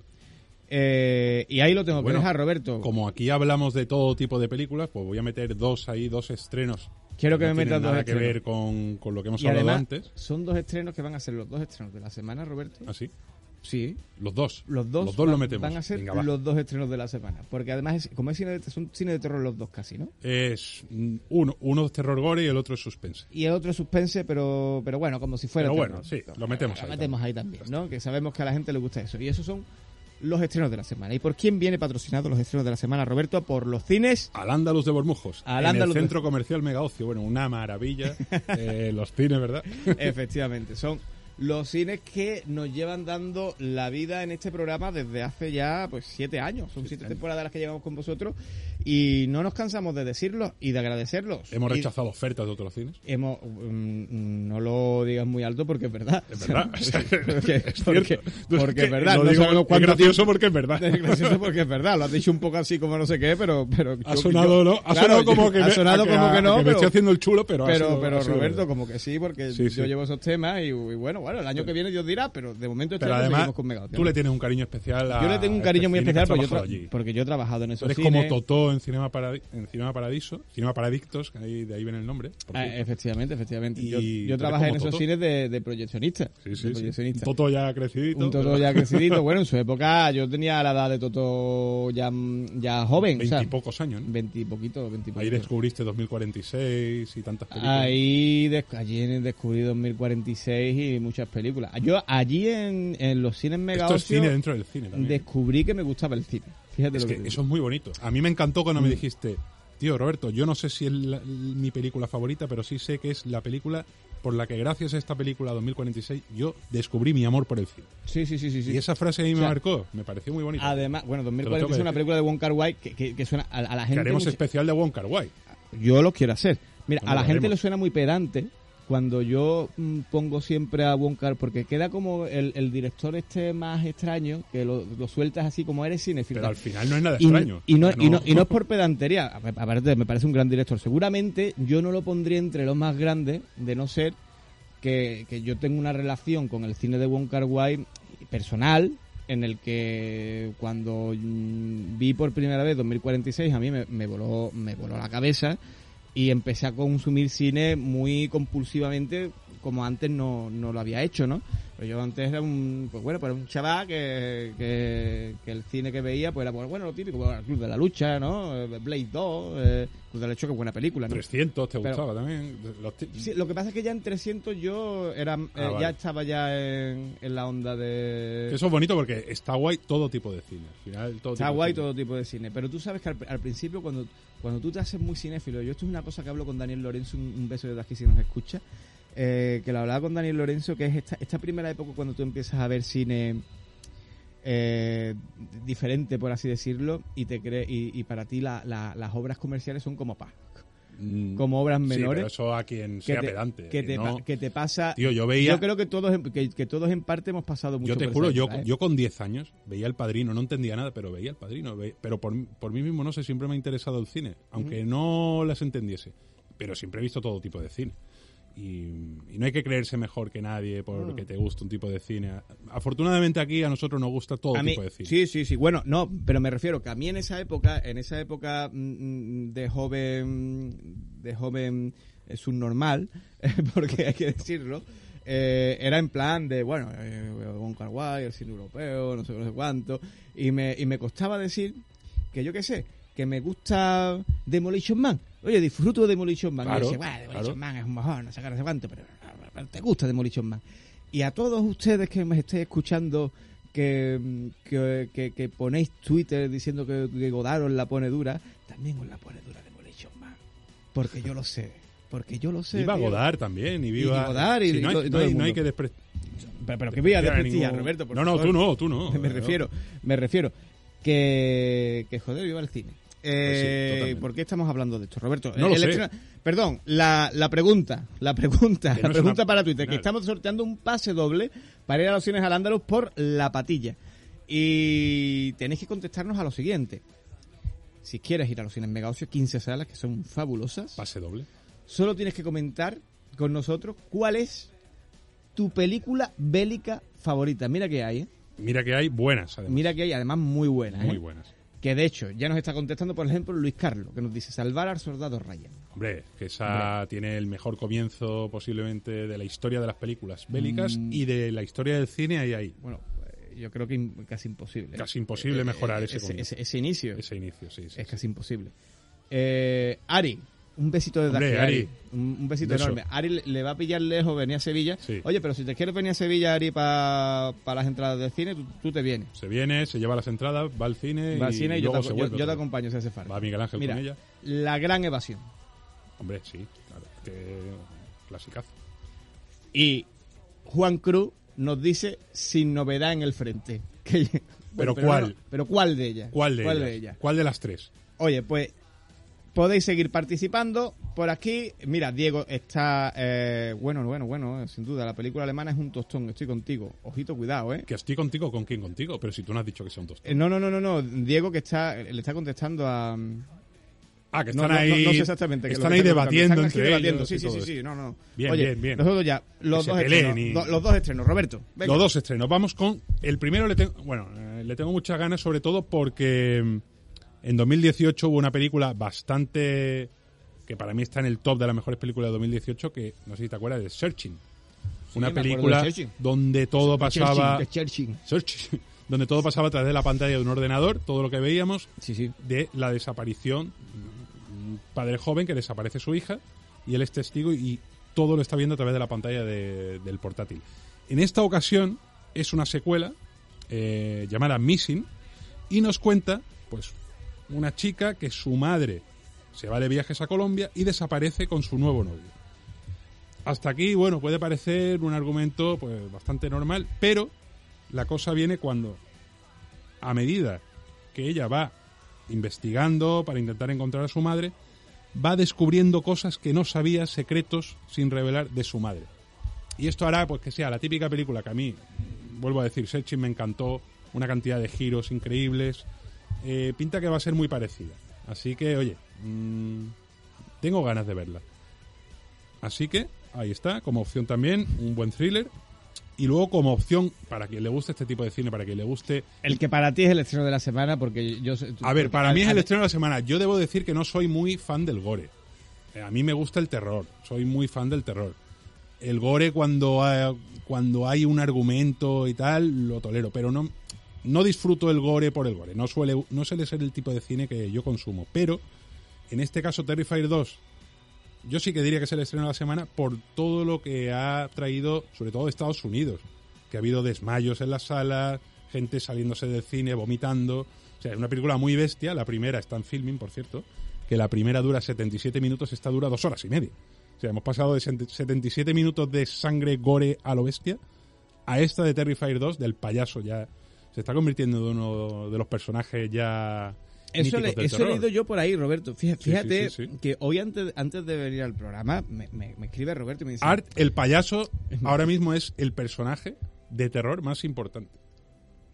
B: Eh, y ahí lo tengo
C: Bueno,
B: que dejar, Roberto.
C: Como aquí hablamos de todo tipo de películas, pues voy a meter dos ahí, dos estrenos.
B: Quiero que
C: no
B: me metas dos
C: nada que
B: estrenos.
C: ver con, con lo que hemos
B: Y
C: hablado
B: además,
C: antes.
B: son dos estrenos que van a ser los dos estrenos de la semana, Roberto.
C: Así.
B: Sí,
C: Los dos.
B: los dos,
C: Los dos lo
B: van-
C: metemos.
B: van a ser
C: Venga,
B: los dos estrenos de la semana. Porque además, es, como es cine de, son cine de terror los dos casi, ¿no?
C: Es uno, uno es terror gore y el otro es suspense.
B: Y el otro es suspense, pero, pero bueno, como si fuera
C: Pero
B: terror.
C: bueno, sí, lo metemos
B: Lo
C: ahí
B: metemos ahí también, ¿no? Que sabemos que a la gente le gusta eso. Y esos son los estrenos de la semana. ¿Y por quién viene patrocinado los estrenos de la semana, Roberto? Por los cines.
C: Al Ándalus de Bormujos.
B: Al
C: en
B: Andaluz
C: el centro comercial Mega Ocio. Bueno, una maravilla. [laughs] eh, los cines, ¿verdad? [laughs]
B: Efectivamente, son los cines que nos llevan dando la vida en este programa desde hace ya pues siete años. Son siete temporadas las que llevamos con vosotros y no nos cansamos de decirlo y de agradecerlos.
C: Hemos
B: Y
C: rechazado ofertas de otros cines.
B: Hemos, mm, no lo digas muy alto porque es verdad.
C: Es verdad. [laughs]
B: porque,
C: Es
B: porque- porque es verdad.
C: lo
B: No
C: digo-
B: sabemos
C: es
B: cuánto
C: gracioso
B: tiempo-
C: porque es verdad.
B: Es gracioso porque es verdad, lo has dicho un poco así como no sé qué, pero... pero
C: Ha
B: yo-
C: sonado,
B: yo-
C: ¿no? Ha
B: claro,
C: sonado como que,
B: ha sonado como que no,
C: me
B: pero,
C: estoy haciendo el chulo, pero ha
B: pero,
C: sido-
B: pero Roberto, como que sí, porque
C: Sí,
B: yo llevo esos temas y, y bueno, bueno, el año que viene Dios dirá, pero de momento este
C: Pero
B: año
C: además,
B: con Mega
C: tú le tienes un cariño especial a
B: Yo le tengo un
C: a
B: cariño
C: este
B: muy especial porque yo, porque yo he trabajado en esos
C: eres
B: cines.
C: como Totó en Cinema, Paradi- en Cinema Paradiso, Cinema Paradictos, que ahí, de ahí viene el nombre.
B: Ah, efectivamente, efectivamente.
C: Y
B: Yo, trabajé en esos cines de, de proyeccionista.
C: Sí,
B: de
C: sí,
B: proyeccionista.
C: Toto ya crecidito.
B: Un Toto ya crecidito. [laughs] Bueno, en su época yo tenía la edad de Toto ya, ya joven. o sea,
C: Veintipocos años, ¿no?
B: Veintipoquito, veintipoquito.
C: Ahí descubriste 2046 y tantas películas.
B: Ahí des- allí descubrí 2046 y muchas películas. Yo allí en, en los cines Mega
C: Esto es cine dentro del cine también.
B: descubrí que me gustaba el cine. Fíjate
C: Es
B: lo
C: que
B: que
C: eso es muy bonito. A mí me encantó cuando me
B: Mm.
C: dijiste, tío, Roberto, yo no sé si es la- mi película favorita, pero sí sé que es la película por la que gracias a esta película 2046 yo descubrí mi amor por el cine.
B: Sí, sí, sí, sí. sí.
C: Y esa frase ahí me
B: O sea,
C: marcó, me pareció muy bonita.
B: Además, bueno,
C: Te lo tengo
B: 2046 es
C: que
B: una película de Wong Kar Wai que, que, que suena a, a la
C: que
B: gente.
C: haremos
B: mucho-
C: especial de Wong Kar Wai.
B: Yo lo quiero hacer. Mira,
C: Bueno,
B: a la gente
C: haremos.
B: le suena muy pedante cuando yo mm, pongo siempre a Wong Kar porque queda como el, el director este más extraño que lo, lo sueltas así como eres cinéfilo.
C: Pero al final no es nada
B: Y,
C: extraño.
B: y no, y, no, y no es por pedantería, aparte me parece un gran director. Seguramente yo no lo pondría entre los más grandes, de no ser que, que yo tengo una relación con el cine de Wong Kar Wai personal, en el que cuando mm, vi por primera vez 2046 a mí me, me voló me voló la cabeza y empecé a consumir cine muy compulsivamente como antes no, no lo había hecho, ¿no? Pero yo antes era un, pues bueno, pues un chaval que, que, que el cine que veía pues era, pues bueno, lo típico, pues, el Club de la Lucha, ¿no? Blade 2, eh, Club de la Lucha, que buena película, ¿no?
C: 300 te
B: Pero-
C: gustaba también. Los
B: Sí, lo que pasa es que ya en 300 yo era, eh,
C: Ah, vale.
B: ya estaba ya en, en la onda de...
C: Eso es bonito porque está guay todo tipo de cine. Al final, todo
B: Está
C: tipo de
B: guay
C: cine.
B: todo tipo de cine, pero tú sabes que al, al principio cuando, cuando tú te haces muy cinéfilo, yo esto es una cosa que hablo con Daniel Lorenzo, un, un beso de aquí si nos escucha, eh, que lo hablaba con Daniel Lorenzo, que es esta, esta primera época cuando tú empiezas a ver cine eh, diferente, por así decirlo, y te cree, y, y para ti la- la- las obras comerciales son como pa,
C: Mm,
B: como obras
C: sí,
B: menores.
C: pero eso a quien
B: que
C: sea
B: te,
C: pedante.
B: que, te,
C: no-
B: pa- que te pasa...
C: Tío, yo veía.
B: Yo creo que todos, en- que, que todos en parte hemos pasado mucho
C: Yo te juro, yo,
B: ¿eh?
C: yo con 10 años veía El Padrino, no entendía nada, pero veía El Padrino. ve- pero por, por mí mismo, no sé, siempre me ha interesado el cine, aunque no las entendiese. Pero siempre he visto todo tipo de cine. Y, y no hay que creerse mejor que nadie porque te gusta un tipo de cine. Afortunadamente aquí a nosotros nos gusta todo
B: A mí-
C: tipo de cine.
B: Sí, sí, sí. Bueno, no, pero me refiero que a mí en esa época, en esa época mm, mm, de joven, de joven eh, subnormal, [laughs] porque hay que decirlo, eh, era en plan de, bueno, eh, Kar Wai, el cine europeo, no sé, no sé cuánto, y me, y me costaba decir que yo qué sé, que me gusta Demolition Man. Oye, disfruto de Demolition Man.
C: Claro,
B: y decía, bueno, Demolition
C: claro.
B: Man es un mojón, no sé qué, no sé cuánto, pero, te gusta Demolition Man. Y a todos ustedes que me estéis escuchando que, que, que- que ponéis Twitter diciendo que, que Godard os la pone dura, también os la pone dura Demolition Man. Porque yo lo sé. Porque yo lo sé.
C: Viva
B: tío.
C: Godard también, y viva...
B: Godard y-
C: Sí, no,
B: y todo-
C: hay,
B: y
C: no
B: todo
C: hay-
B: el
C: no hay que despre-
B: Pero, pero que voy a
C: desprestigiar a
B: desprestigiar,
C: ningún-
B: Roberto. por
C: No, no,
B: favor.
C: tú no, tú no. [laughs]
B: me refiero, me refiero que, que joder, viva el cine. Eh,
C: totalmente.
B: ¿Por qué estamos hablando de esto, Roberto?
C: No lo sé.
B: estreno- Perdón, la, la pregunta, la pregunta, la pregunta
C: una-
B: para Twitter, que estamos sorteando un pase doble para ir a los cines al Andaluz por La Patilla. Y tenéis que contestarnos a lo siguiente. Si quieres ir a los cines Megaocio, 15 salas que son fabulosas,
C: Pase doble.
B: solo tienes que comentar con nosotros cuál es tu película bélica favorita. Mira que hay, ¿eh?
C: Mira que hay buenas, además.
B: Mira que hay, además muy buenas.
C: Muy
B: ¿eh?
C: buenas.
B: Que de hecho ya nos está contestando, por ejemplo, Luis Carlos, que nos dice salvar al soldado Ryan.
C: Hombre, que esa tiene el mejor comienzo posiblemente de la historia de las películas bélicas
B: Mm.
C: y de la historia del cine ahí ahí.
B: Bueno, eh, yo creo que casi imposible.
C: Casi imposible mejorar ese
B: ese- ese inicio.
C: Ese inicio, sí, sí.
B: es casi imposible. Eh, Ari, un besito desde
C: Hombre,
B: aquí,
C: Ari.
B: Un, un besito
C: Beso.
B: enorme. Ari le, va a pillar lejos venir a Sevilla.
C: Sí.
B: Oye, pero si te quieres venir a Sevilla, Ari, para las entradas del cine, tú, tú te vienes.
C: Se viene, se lleva las entradas, va al cine
B: Va al cine y yo,
C: luego
B: te,
C: se
B: yo-
C: vuelve.
B: yo te
C: otra vez.
B: acompaño si hace falta.
C: Va Miguel Ángel
B: Mira,
C: con ella.
B: La gran evasión.
C: Hombre, sí, claro. Que clasicazo.
B: Y Juan Cruz nos dice sin novedad en el frente. [laughs] Que-
C: ¿Pero
B: Bueno,
C: cuál?
B: no, pero ¿cuál de ellas?
C: ¿Cuál de, ellas?
B: ellas?
C: ¿Cuál de las tres?
B: Oye, pues podéis seguir participando por aquí. Mira, Diego está... eh, bueno, bueno, bueno, eh, sin duda. La película alemana es un tostón. Estoy contigo. Ojito, cuidado, ¿eh?
C: Que estoy contigo, ¿con quién contigo? Pero si tú no has dicho que son dos.
B: Eh, No, no, no, no, no. Diego que está, le está contestando a...
C: Ah, que están
B: no,
C: ahí.
B: no, no sé exactamente. lo
C: Están
B: que
C: ahí debatiendo
B: Están
C: entre
B: debatiendo.
C: ellos
B: Sí, sí, sí, sí. No, no.
C: Bien,
B: Oye,
C: bien, bien.
B: Nosotros ya, los dos estrenos.
C: y-
B: do- los dos estrenos. Roberto, venga.
C: Los dos estrenos. Vamos con. El primero le tengo. Bueno, eh, le tengo muchas ganas, sobre todo porque mm, en 2018 hubo una película bastante. que para mí está en el top de las mejores películas de 2018, que no sé si te acuerdas, de Searching. una película
B: de Searching.
C: donde todo pasaba.
B: Churchill.
C: Searching, [laughs] donde todo pasaba a través de la pantalla de un ordenador, todo lo que veíamos,
B: Sí, sí.
C: de la desaparición. Un padre joven que desaparece su hija y él es testigo y todo lo está viendo a través de la pantalla de- del portátil. En esta ocasión es una secuela eh, llamada Missing y nos cuenta pues una chica que su madre se va de viajes a Colombia y desaparece con su nuevo novio. Hasta aquí, bueno, puede parecer un argumento pues bastante normal, pero la cosa viene cuando a medida que ella va investigando para intentar encontrar a su madre, va descubriendo cosas que no sabía, secretos sin revelar de su madre. Y esto hará pues que sea la típica película que a mí, vuelvo a decir, Searching me encantó, una cantidad de giros increíbles, eh, pinta que va a ser muy parecida. Así que, oye, mm, tengo ganas de verla. Así que, ahí está, como opción también, un buen thriller. Y luego como opción, para quien le guste este tipo de cine, para quien le guste
B: El que para ti es el estreno de la semana, porque yo...
C: A ver, para mí es el estreno de la semana. Yo debo decir que no soy muy fan del gore. Eh, A mí me gusta el terror, soy muy fan del terror. El gore cuando, ha- cuando hay un argumento y tal, lo tolero, pero no, no disfruto el gore por el gore. No suele, no suele ser el tipo de cine que yo consumo. Pero, en este caso, Terrifier 2, yo sí que diría que es el estreno de la semana por todo lo que ha traído, sobre todo de Estados Unidos. Que ha habido desmayos en las salas, gente saliéndose del cine, vomitando. O sea, es una película muy bestia. La primera está en filming, por cierto. Que la primera dura 77 minutos, esta dura dos horas y media. O sea, hemos pasado de 77 minutos de sangre gore a lo bestia a esta de Terrifier 2 del payaso ya. Se está convirtiendo en uno de los personajes ya.
B: Eso, le- eso he leído yo por ahí, Roberto. Fíjate,
C: sí, sí, sí.
B: que hoy antes, antes de venir al programa me, me- me escribe Roberto y me dice...
C: Art, el payaso, ahora mismo es el personaje de terror más importante.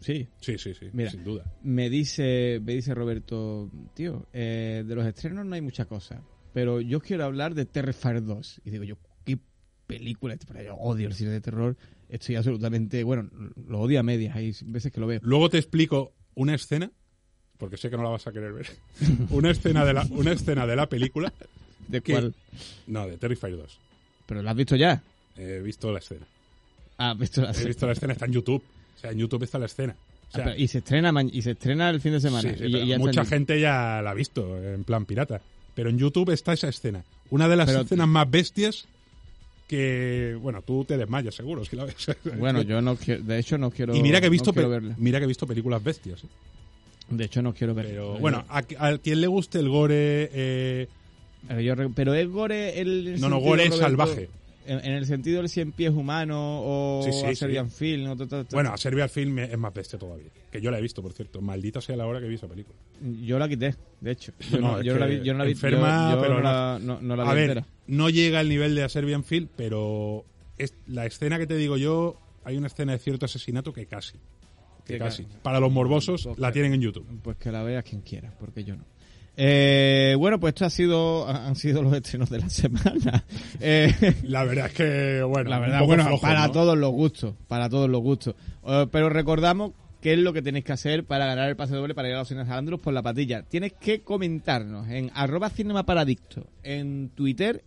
B: Sí,
C: Sí, sí, sí,
B: Mira.
C: sin duda.
B: me dice, me dice Roberto, tío, eh, de los estrenos no hay mucha cosa, pero yo quiero hablar de Terrifier 2. Y digo yo, ¿qué película? Pero yo odio el cine de terror, estoy absolutamente, bueno, lo odio a medias, hay veces que lo veo.
C: Luego te explico una escena, porque sé que no la vas a querer ver. [laughs] una escena de la, una escena de la película. [laughs]
B: ¿De
C: que-
B: cuál?
C: No, de Terrifier 2.
B: ¿Pero la has visto ya?
C: He visto la escena.
B: Ah, visto la
C: He visto la escena, está en YouTube. O sea, en YouTube está la escena. O sea,
B: Ah, y se estrena y se estrena el fin de semana.
C: sí,
B: y-
C: mucha
B: en-
C: gente ya la ha visto en plan pirata. Pero en YouTube está esa escena. Una de las
B: Pero-
C: escenas más bestias que, bueno, tú te desmayas seguro si la ves. [laughs]
B: Bueno, yo no quiero, de hecho no quiero
C: y mira que he visto
B: no verla.
C: mira que he visto películas bestias. ¿eh?
B: De hecho no quiero verla.
C: Pero bueno, a, a quien le guste el gore eh,
B: Pero, yo re- pero es gore el
C: No, no, gore
B: Roberto,
C: salvaje.
B: En, en el sentido del cien pies humano o
C: Sí, sí,
B: a Serbian
C: sí.
B: Film o
C: Bueno, a Serbia Film es más bestia todavía. Que yo la he visto, por cierto. Maldita sea la hora que vi esa película.
B: yo la quité, de hecho. Yo
C: No,
B: yo la vi, yo no la vi,
C: enferma,
B: yo- yo
C: pero
B: no la, no, no la vi
C: a ver,
B: entera.
C: no llega al nivel de a Serbian Film, pero es, la escena que te digo yo, hay una escena de cierto asesinato que casi. Que casi.
B: ca-
C: Para los morbosos,
B: Pues
C: la
B: que-
C: tienen en YouTube.
B: Pues que la veas quien quiera, porque yo no. Eh, bueno, pues esto ha sido, han sido los estrenos de la semana. [laughs] Eh,
C: La verdad es que, bueno,
B: La verdad, bueno,
C: flojo,
B: para
C: ¿no?
B: todos los gustos, para todos los gustos. Eh, pero recordamos qué es lo que tenéis que hacer para ganar el pase doble para ir a los cines Alejandros por la patilla. Tienes que comentarnos en arroba cinema paradicto en Twitter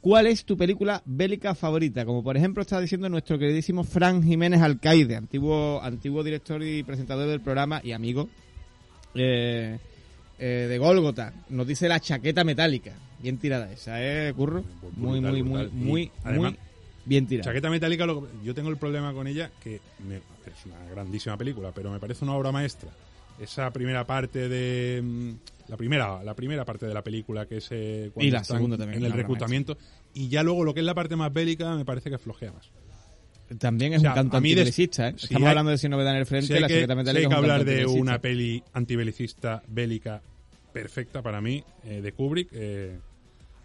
B: cuál es tu película bélica favorita. Como por ejemplo está diciendo nuestro queridísimo Fran Jiménez Alcaide, antiguo, antiguo director y presentador del programa y amigo eh, eh, de Gólgota. Nos dice la chaqueta metálica. Bien tirada esa, ¿eh, Curro? Muy, muy, muy, muy,
C: además,
B: muy bien tirada.
C: Chaqueta Metálica, lo- yo tengo el problema con ella, que me- es una grandísima película, pero me parece una obra maestra. Esa primera parte de... mm, La primera, la primera parte de la película, que es eh, cuando
B: Y la
C: están
B: segunda también,
C: en el reclutamiento. Y ya luego lo que es la parte más bélica me parece que flojea más.
B: También es
C: O sea,
B: un canto antibelicista, ¿eh?
C: si
B: Estamos
C: hay-
B: hablando de Sin Novedad en el Frente,
C: Si hay
B: la
C: que, si hay que hablar de una peli antibelicista bélica perfecta para mí, eh, de Kubrick, eh,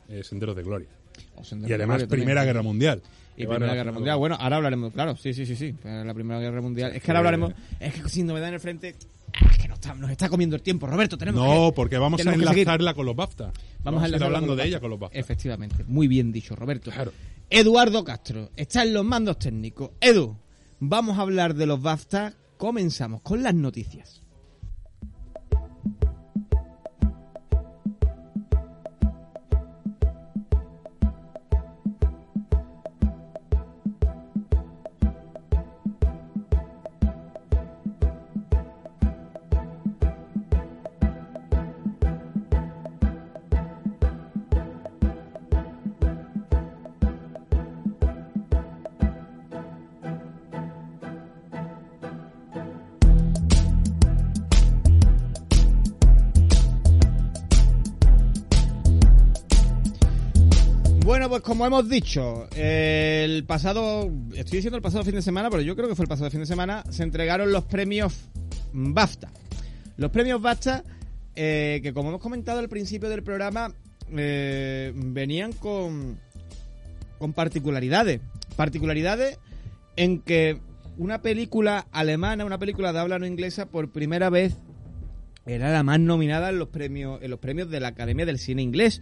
C: eh, Senderos de Gloria.
B: O Senderos
C: Y
B: de
C: además
B: también.
C: Primera Guerra Mundial.
B: Y Primera Guerra Mundial. Bueno, ahora hablaremos, claro, sí, sí, sí, sí. La Primera Guerra Mundial. Es que ahora hablaremos. Es que sin novedad en el frente. ah, Es que nos está, nos está comiendo el tiempo, Roberto. Tenemos
C: No,
B: que-
C: porque vamos a enlazarla con los BAFTA.
B: Vamos, a enlazarlo
C: hablando de ella con los BAFTA.
B: Efectivamente. Muy bien dicho, Roberto.
C: Claro.
B: Eduardo Castro está en los mandos técnicos. Edu, vamos a hablar de los BAFTA. Comenzamos con las noticias. Como hemos dicho, el pasado, estoy diciendo el pasado fin de semana, pero yo creo que fue el pasado fin de semana, se entregaron los premios BAFTA. Los premios BAFTA, eh, que como hemos comentado al principio del programa, eh, venían con, con particularidades. Particularidades en que una película alemana, una película de habla no inglesa, por primera vez era la más nominada en los premios, en los premios de la Academia del Cine Inglés.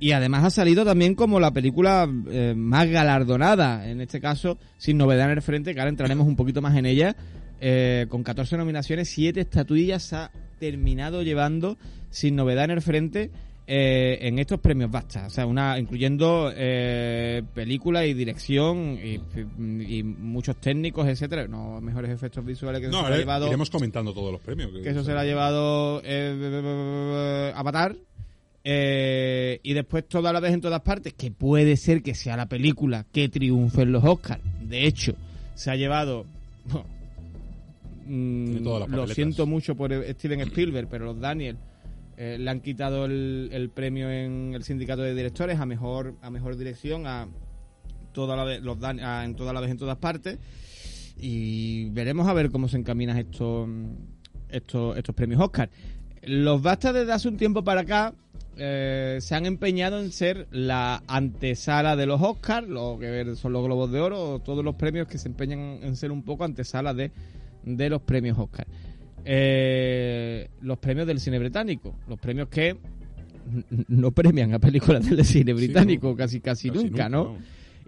B: Y además ha salido también como la película eh, más galardonada, en este caso, sin novedad en el frente, que ahora entraremos un poquito más en ella. Eh, con 14 nominaciones, 7 estatuillas ha terminado llevando sin novedad en el frente eh, en estos premios BAFTA, o sea, una incluyendo eh, película y dirección y, y muchos técnicos, etcétera, no mejores efectos visuales que
C: No,
B: se lo ha
C: eh,
B: llevado
C: iremos comentando todos los premios.
B: que eso se lo ha llevado eh, Avatar. Eh, y después toda la vez en todas partes, que puede ser que sea la película que triunfe en los Oscars. De hecho, se ha llevado. [laughs] bueno, mm,
C: las
B: lo siento mucho por Steven Spielberg, pero los Daniel eh, le han quitado el, el premio en el sindicato de directores a mejor a mejor dirección a toda la vez los Dan- a- en toda la vez en todas partes y veremos a ver cómo se encaminan estos estos estos premios Oscar. Los BAFTA desde hace un tiempo para acá eh, se han empeñado en ser la antesala de los Oscars, lo que son los Globos de Oro, todos los premios que se empeñan en ser un poco antesala de, de los premios Oscar. Eh, los premios del cine británico, los premios que [laughs] no premian a películas del cine británico
C: no.
B: casi, casi
C: Casi
B: nunca, ¿no?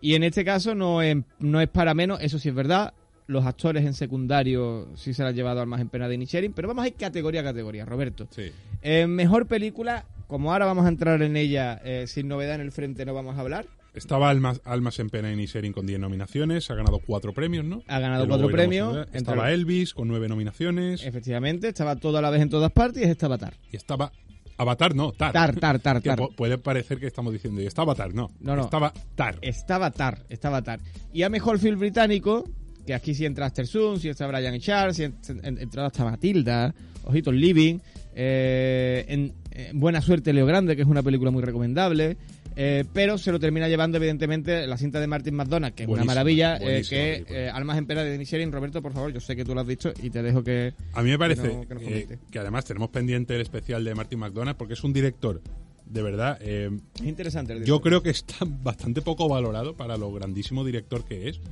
B: Y en este caso no es, no es para menos, eso sí es verdad. Los actores en secundario sí se la han llevado al más en pena de Inisherin, pero vamos a ir categoría a categoría, Roberto.
C: Sí.
B: Eh, mejor película, como ahora vamos a entrar en ella eh, sin novedad en el frente, no vamos a hablar.
C: Estaba Almas, Almas en Pena y Inisherin con 10 nominaciones, ha ganado 4 premios, ¿no?
B: Ha ganado
C: Que
B: cuatro
C: luego iremos
B: premios,
C: Estaba Elvis con 9 nominaciones.
B: Efectivamente, estaba todo a la vez en todas partes y estaba Tar.
C: Y estaba Avatar, no, Tar.
B: Tar, Tar, Tar, Tar.
C: pu- puede parecer que estamos diciendo, y estaba Tar, no.
B: No, no.
C: Estaba Tar.
B: Estaba Tar, estaba Tar. Y a mejor film británico, que aquí sí entra Aster Sun, sí entra Brian Charles, sí en- en- entra hasta Matilda, Ojitos Living, eh, en, en Buena Suerte Leo Grande, que es una película muy recomendable, eh, pero se lo termina llevando evidentemente la cinta de Martin McDonagh, que es una maravilla, eh, que eh, Almas en pena de Denis Sherin. Roberto, por favor, yo sé que tú lo has visto y te dejo que...
C: A mí me parece
B: Que no- que no
C: eh,
B: comente.
C: que además tenemos pendiente el especial de Martin McDonagh porque es un director, de verdad, eh,
B: Es interesante. el
C: yo creo que está [laughs] bastante poco valorado para lo grandísimo director que es.
B: Mm.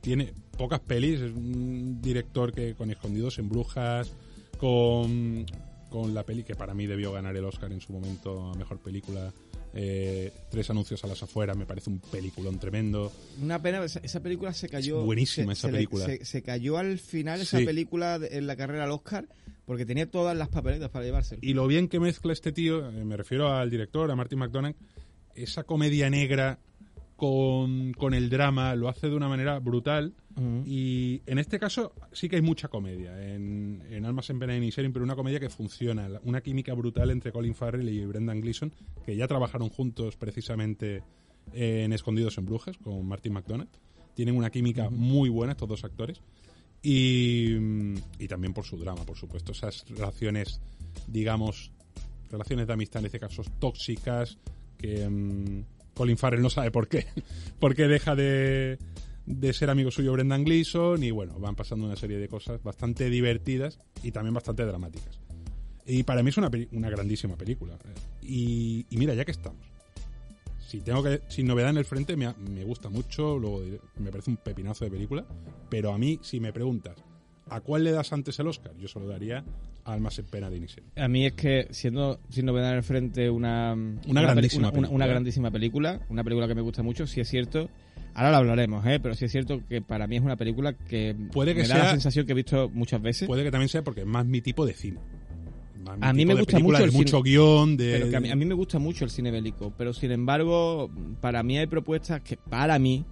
C: Tiene pocas pelis, es un director que con Escondidos en Brujas, con, con la peli que para mí debió ganar el Oscar en su momento a Mejor Película, eh, Tres Anuncios a las Afueras, me parece un peliculón tremendo.
B: Una pena, esa, esa película se cayó.
C: Es buenísima
B: se-
C: esa
B: se le-
C: película.
B: Se, se cayó al final esa
C: Sí.
B: película en la carrera al Oscar porque tenía todas las papeletas para llevárselo.
C: Y lo bien que mezcla este tío, eh, me refiero al director, a Martin McDonagh, esa comedia negra con, con el drama, lo hace de una manera brutal.
B: Ujú.
C: Y en este caso sí que hay mucha comedia. En, en Almas en Pena y Inisherin, pero una comedia que funciona. Una química brutal entre Colin Farrell y Brendan Gleeson, que ya trabajaron juntos precisamente en Escondidos en Brujas con Martin McDonagh. Tienen una química muy buena estos dos actores. Y, y también por su drama, por supuesto. Esas relaciones, digamos, relaciones de amistad, en este caso tóxicas, que mm, Colin Farrell no sabe por qué. [laughs] por qué deja de, de ser amigo suyo Brendan Gleeson y bueno, van pasando una serie de cosas bastante divertidas y también bastante dramáticas. Y para mí es una, una grandísima película. Y, mira, ya que estamos. Si tengo que, sin novedad en el frente, me, me gusta mucho, luego me parece un pepinazo de película, pero a mí, si me preguntas, ¿a cuál le das antes el Oscar? Yo se lo daría Almas en Pena de Inisherin.
B: A mí es que, siendo sin novedad en el frente, una, una,
C: grandísima
B: peli- una- una- una
C: película.
B: grandísima película, una película que me gusta mucho, si es cierto. Ahora lo hablaremos, ¿eh? pero sí es cierto que para mí es una película que,
C: Puede que
B: me da la sensación que he visto muchas veces.
C: Puede que también sea porque es más mi tipo de cine.
B: A mí me gusta
C: película,
B: mucho el
C: mucho
B: cine-
C: guion, de...
B: Pero que a mí, a mí me gusta mucho el cine bélico, pero sin embargo, para mí hay propuestas que para mí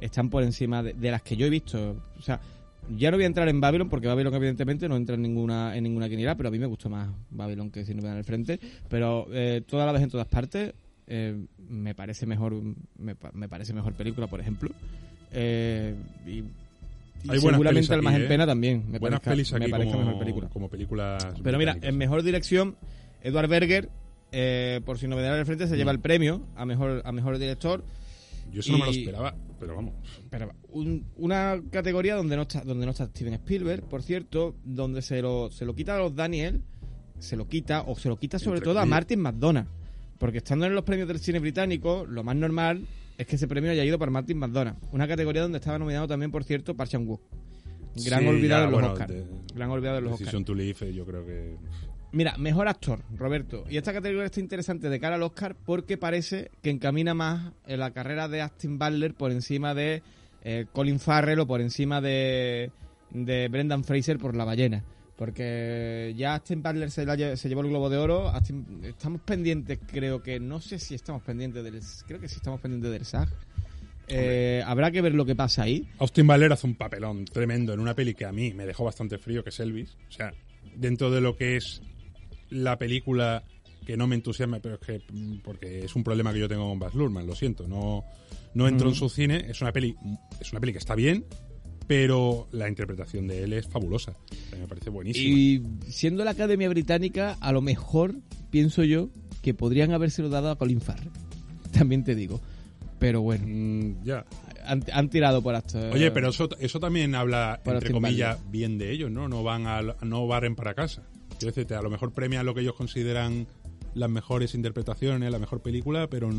B: están por encima de, de las que yo he visto. O sea, ya no voy a entrar en Babylon porque Babylon evidentemente no entra en ninguna en ninguna quiniela, pero a mí me gustó más Babylon que si no me dan el frente. Pero eh, toda la vez en todas partes eh, me parece mejor me, pa- me parece mejor película, por ejemplo. Eh, y, y
C: Hay
B: seguramente
C: pelis
B: el más
C: aquí,
B: en
C: ¿eh?
B: pena también me
C: Buenas
B: parezca,
C: pelis
B: me parezca
C: como,
B: mejor película.
C: como películas
B: Pero mira, en mejor dirección, Edward Berger, eh, por si novedad en el frente, se lleva el premio a mejor a mejor director.
C: Yo eso no me lo esperaba, pero vamos.
B: Pero un- una categoría donde no está donde no está Steven Spielberg, por cierto, donde se lo se lo quita a los Daniel, se lo quita o se lo quita sobre
C: Entre
B: todo a. Martin McDonagh, porque estando en los premios del cine británico, lo más normal es que ese premio haya ido para Martin McDonagh, una categoría donde estaba nominado también, por cierto, Park Chan Wook. Gran
C: Sí,
B: olvidado
C: ya,
B: en los
C: bueno,
B: Oscars.
C: de-
B: Gran olvidado en los Oscars.
C: Decision to Live, eh, yo creo que...
B: Mira, mejor actor, Roberto. Y esta categoría está interesante de cara al Oscar porque parece que encamina más en la carrera de Austin Butler por encima de eh, Colin Farrell o por encima de, de Brendan Fraser por La Ballena. Porque ya Austin Butler se, la se llevó el Globo de Oro. Austin- estamos pendientes, creo que. No sé si estamos pendientes del. Creo que sí estamos pendientes del SAG. Eh, habrá que ver lo que pasa ahí.
C: Austin Butler hace un papelón tremendo en una peli que a mí me dejó bastante frío, que es Elvis. O sea, dentro de lo que es la película que no me entusiasma, pero es que mm, porque es un problema que yo tengo con Baz Luhrmann, lo siento, no no entro en su cine, es una peli es una peli que está bien, pero la interpretación de él es fabulosa. Me parece buenísima.
B: Y siendo la Academia Británica, a lo mejor pienso yo que podrían habérselo dado a Colin Farrell. [laughs] También te digo. Pero bueno,
C: Mm, ya.
B: han, han tirado por hasta.
C: Oye, pero eso, eso también habla, entre comillas, bien de ellos, ¿no? No van a, no barren para casa. Quiero decirte, a lo mejor premian lo que ellos consideran las mejores interpretaciones, la mejor película, pero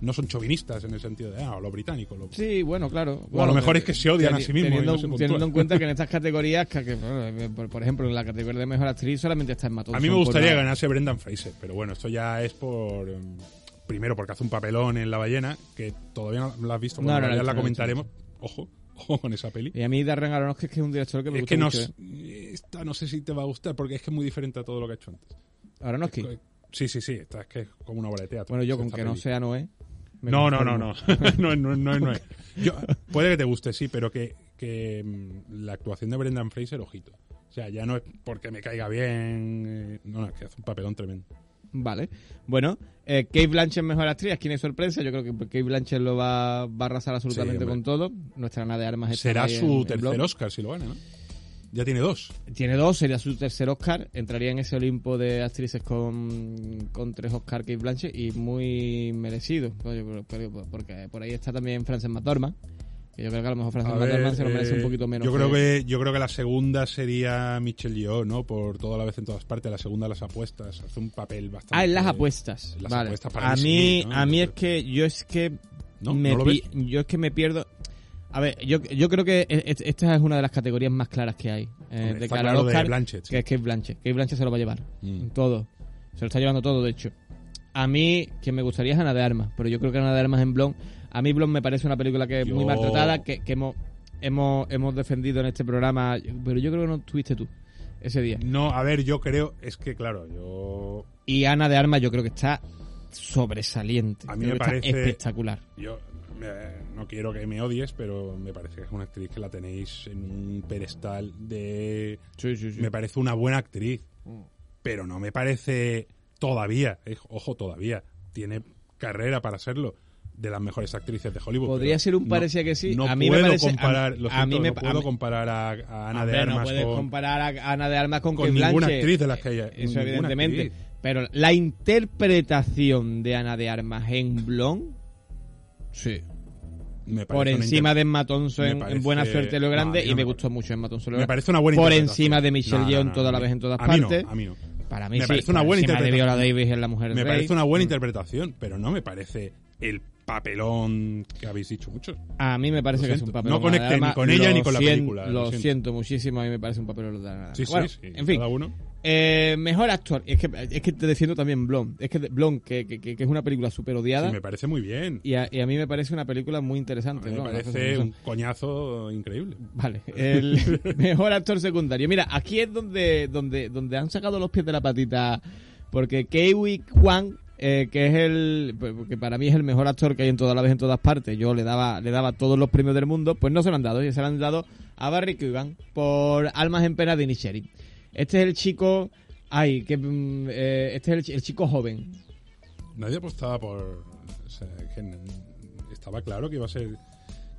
C: no son chauvinistas en el sentido de, ah, lo británico. Lo...
B: Sí, bueno, claro.
C: O a lo mejor es que se odian a sí mismos
B: Teniendo,
C: no
B: teniendo en cuenta que en [laughs] estas categorías, que, que, bueno, por, por ejemplo, en la categoría de mejor actriz solamente está en Matón.
C: A mí me gustaría que ganase Brendan Fraser, pero bueno, esto ya es por... em, Primero, porque hace un papelón en La Ballena, que todavía no la has visto, cuando
B: no la
C: comentaremos. Ojo [laughs] con esa peli.
B: Y a mí Darren Aronofsky es que es un director que me
C: Es
B: gusta
C: que no,
B: mucho.
C: s-
B: ¿eh?
C: esta no sé si te va a gustar, porque es que es muy diferente a todo lo que ha hecho antes.
B: Aronofsky.
C: Sí, sí, sí, esta es que es como una obra de teatro.
B: Bueno, yo con que no sea Noé.
C: No, no, no, no. no, [laughs] no, no, no es. Yo, puede que te guste, sí, pero que, que mm, la actuación de Brendan Fraser, ojito. O sea, ya no es porque me caiga bien. eh, no, no, es que hace un papelón tremendo.
B: Vale. Bueno, eh, Kate Blanchett mejor actriz. Aquí no hay sorpresa. Yo creo que Kate Blanchett lo va, va a arrasar absolutamente
C: Sí,
B: con todo. Nuestra Ana de Armas
C: Será
B: en-
C: su
B: en
C: tercer
B: blog.
C: Oscar si lo gana, ¿no? Ya tiene dos.
B: Tiene dos, sería su tercer Oscar. Entraría en ese Olimpo de actrices con, con tres Oscar Kate Blanchett y muy merecido. Porque por ahí está también Frances McDormand. Que yo creo que a lo mejor
C: ver,
B: McDormand se lo merece
C: eh,
B: un poquito menos.
C: Yo creo que, yo creo que la segunda sería Michelle Yeoh, ¿no? Por toda la vez en todas partes. La segunda las apuestas. Hace un papel bastante.
B: Ah, en las apuestas.
C: en las
B: vale.
C: apuestas para
B: a
C: mí
B: a mí es que yo es que
C: ¿No?
B: me
C: ¿No lo
B: pi-
C: ves?
B: yo es que me pierdo. A ver, yo, yo creo que e- e- esta es una de las categorías más claras que hay. eh,
C: Hombre,
B: de
C: está
B: cara
C: claro de
B: Oscar,
C: Blanchett, sí.
B: que es Kate Blanchett. Kate Blanchett se lo va a llevar.
C: Mm.
B: Todo. Se lo está llevando todo, de hecho. A mí, quien me gustaría es Ana de Armas, pero yo creo que Ana de Armas en Blond. A mí Blond me parece una película que es muy maltratada, que, que hemos, hemos, hemos defendido en este programa, pero yo creo que no estuviste tú ese día.
C: No, a ver, yo creo. Es que, claro, yo.
B: Y Ana de Armas yo creo que está sobresaliente.
C: A mí
B: Creo
C: me parece-
B: espectacular.
C: Yo eh, no quiero que me odies, pero me parece que es una actriz que la tenéis en un pedestal de...
B: Sí, sí, sí.
C: Me parece una buena actriz, pero no me parece todavía, eh, ojo, todavía, tiene carrera para serlo de las mejores actrices de Hollywood.
B: Podría ser un
C: no-
B: parecía que sí.
C: No
B: A mí me
C: puedo
B: parece- a-
C: comparar, lo
B: a
C: siento,
B: mí me-
C: no
B: a
C: puedo
B: mí-
C: comparar a, a Ana de
B: Hombre, no
C: Armas
B: puedes
C: con,
B: comparar a Ana de Armas con,
C: con
B: Kate
C: ninguna
B: Blanchett.
C: actriz de las que haya.
B: Eso evidentemente.
C: actriz.
B: Pero la interpretación de Ana de Armas en Blond, sí.
C: Me
B: Por encima de Emma Thompson en,
C: parece-
B: en Buena Suerte lo
C: no,
B: Grande
C: a
B: y me gustó mucho Emma Thompson lo
C: Me parece una buena
B: Por
C: interpretación.
B: encima de Michelle Yeoh toda
C: a
B: la vez en todas
C: a
B: partes.
C: a mí no.
B: Para mí
C: Me
B: sí.
C: parece una buena
B: de Viola
C: interpretación.
B: Davis en La Mujer
C: Me
B: Rey.
C: parece una buena interpretación, pero no me parece el papelón que habéis dicho muchos.
B: A mí me parece
C: Lo
B: que es un
C: siento.
B: papel.
C: No conecté ni con ella ni con la película,
B: Lo,
C: lo
B: siento.
C: siento.
B: muchísimo, a mí me parece un papel de nada.
C: Sí, sí,
B: Bueno,
C: sí.
B: En fin,
C: Cada uno.
B: eh, mejor actor. Es que, es que te defiendo también Blond. Es que Blond, que, que, que- es una película súper odiada.
C: Sí, me parece muy bien.
B: y, a, y a mí me parece una película muy
C: A
B: interesante.
C: mí me parece un coñazo increíble.
B: Vale, el [laughs] mejor actor secundario. Mira, aquí es donde, donde, donde han sacado los pies de la patita. Porque Kei Kwan, eh, que es el. que para mí es el mejor actor que hay en toda la vez en todas partes. Yo le daba, le daba todos los premios del mundo, pues no se lo han dado. Y se lo han dado a Barry Keoghan por Almas en Pena de Inisherin. Este es el chico. Ay, que. mm, eh, este es el, chi- el chico joven.
C: Nadie apostaba por. O sea, que estaba claro que iba a ser.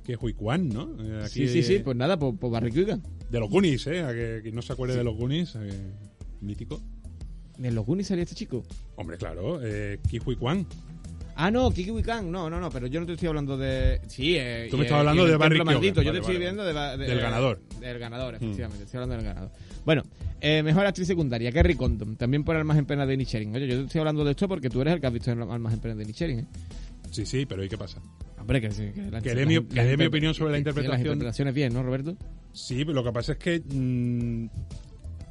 C: Que Hui Kwan, ¿no? Eh,
B: sí, sí, sí, pues nada, por, por Barry Keoghan.
C: De los Goonies, ¿eh? A que, que no se acuerde de los Goonies. eh, mítico.
B: ¿En los Goonies salía este chico?
C: Hombre, claro. Eh, Ki Hui Kwan.
B: Ah, no, Kiki Wikan. No, no, no, pero yo no te estoy hablando de. Sí, eh,
C: Tú me estás
B: eh,
C: hablando de Barry.
B: Maldito. Yo te estoy
C: vale,
B: viendo de,
C: Del ganador.
B: Del ganador, efectivamente. Estoy hablando del ganador. Bueno, eh, mejor actriz secundaria, Kerry Condon. También por Almas en Pena de Nichering. Oye, yo te estoy hablando de esto porque tú eres el que has visto en Almas en Pena de Nichering, ¿eh?
C: Sí, sí, pero ¿y qué pasa?
B: Hombre, que, sí, que, la-
C: Que mi- que opinión sobre la
B: sí, Las
C: interpretación.
B: interpretaciones bien, ¿no, Roberto?
C: Sí, pero lo que pasa es que. mm,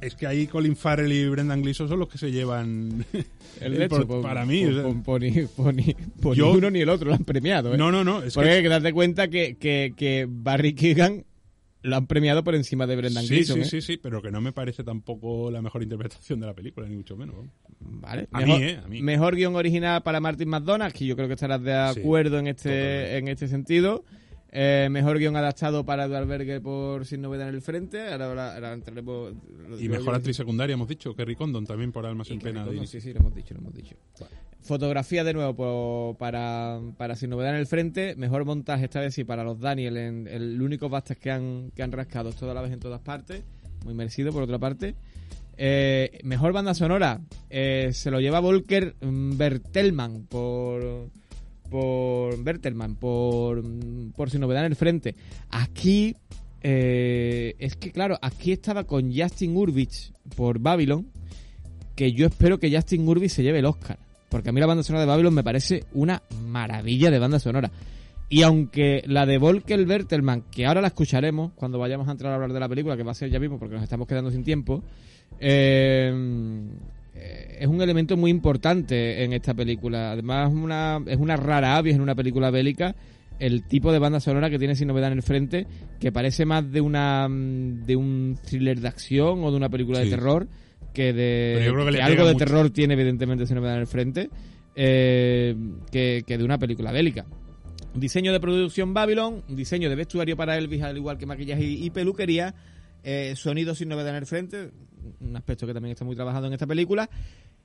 C: es que ahí Colin Farrell y Brendan Gleeson son los que se llevan. [laughs]
B: El
C: el
B: de hecho,
C: por-
B: por-
C: para mí.
B: por-
C: sea,
B: por- por
C: Yo-
B: ni uno ni el otro lo han premiado, ¿eh?
C: no, no, no. Es
B: Porque
C: que,
B: hay que darte cuenta que, que, que Barry Keoghan lo han premiado por encima de Brendan
C: sí,
B: Gleeson.
C: Sí,
B: ¿eh?
C: sí, sí, pero que no me parece tampoco la mejor interpretación de la película, ni mucho menos.
B: Vale.
C: A
B: mejor,
C: mí, ¿eh? A mí.
B: Mejor guion original para Martin McDonagh, que yo creo que estarás de
C: Sí,
B: acuerdo en este
C: totalmente.
B: en este sentido. Eh, mejor guion adaptado para Edward Berger por Sin Novedad en el Frente. Ahora, ahora, ahora entraremos-
C: Y mejor actriz secundaria, hemos dicho, Kerry Condon también por Almas
B: Y
C: en Pena. de-
B: sí, sí, lo hemos dicho, lo hemos dicho.
C: Vale.
B: Fotografía de nuevo por- para, para Sin Novedad en el Frente. Mejor montaje esta vez sí para los Daniel. En, el único bastas que han, que han rascado toda la vez en todas partes. Muy merecido por otra parte. Eh, mejor banda sonora. eh, se lo lleva Volker mm, Bertelmann por por Bertelmann por, por Novedad en el Frente. Aquí eh, es que claro, aquí estaba con Justin Urbich por Babylon que yo espero que Justin Urbich se lleve el Oscar. Porque a mí la banda sonora de Babylon me parece una maravilla de banda sonora. Y aunque la de Volker Bertelmann, que ahora la escucharemos cuando vayamos a entrar a hablar de la película, que va a ser ya mismo porque nos estamos quedando sin tiempo, eh, es un elemento muy importante en esta película. Además, una, es una rara avis en una película bélica el tipo de banda sonora que tiene sin novedad en el frente, que parece más de una mm, de un thriller de acción o de una película de terror que de
C: Pero yo creo que le
B: que
C: pega
B: algo de
C: mucho.
B: terror tiene evidentemente sin novedad en el frente eh, que, que de una película bélica. Diseño de producción Babylon, diseño de vestuario para Elvis, al igual que maquillaje y, y peluquería, eh, sonido sin novedad en el frente, un aspecto que también está muy trabajado en esta película.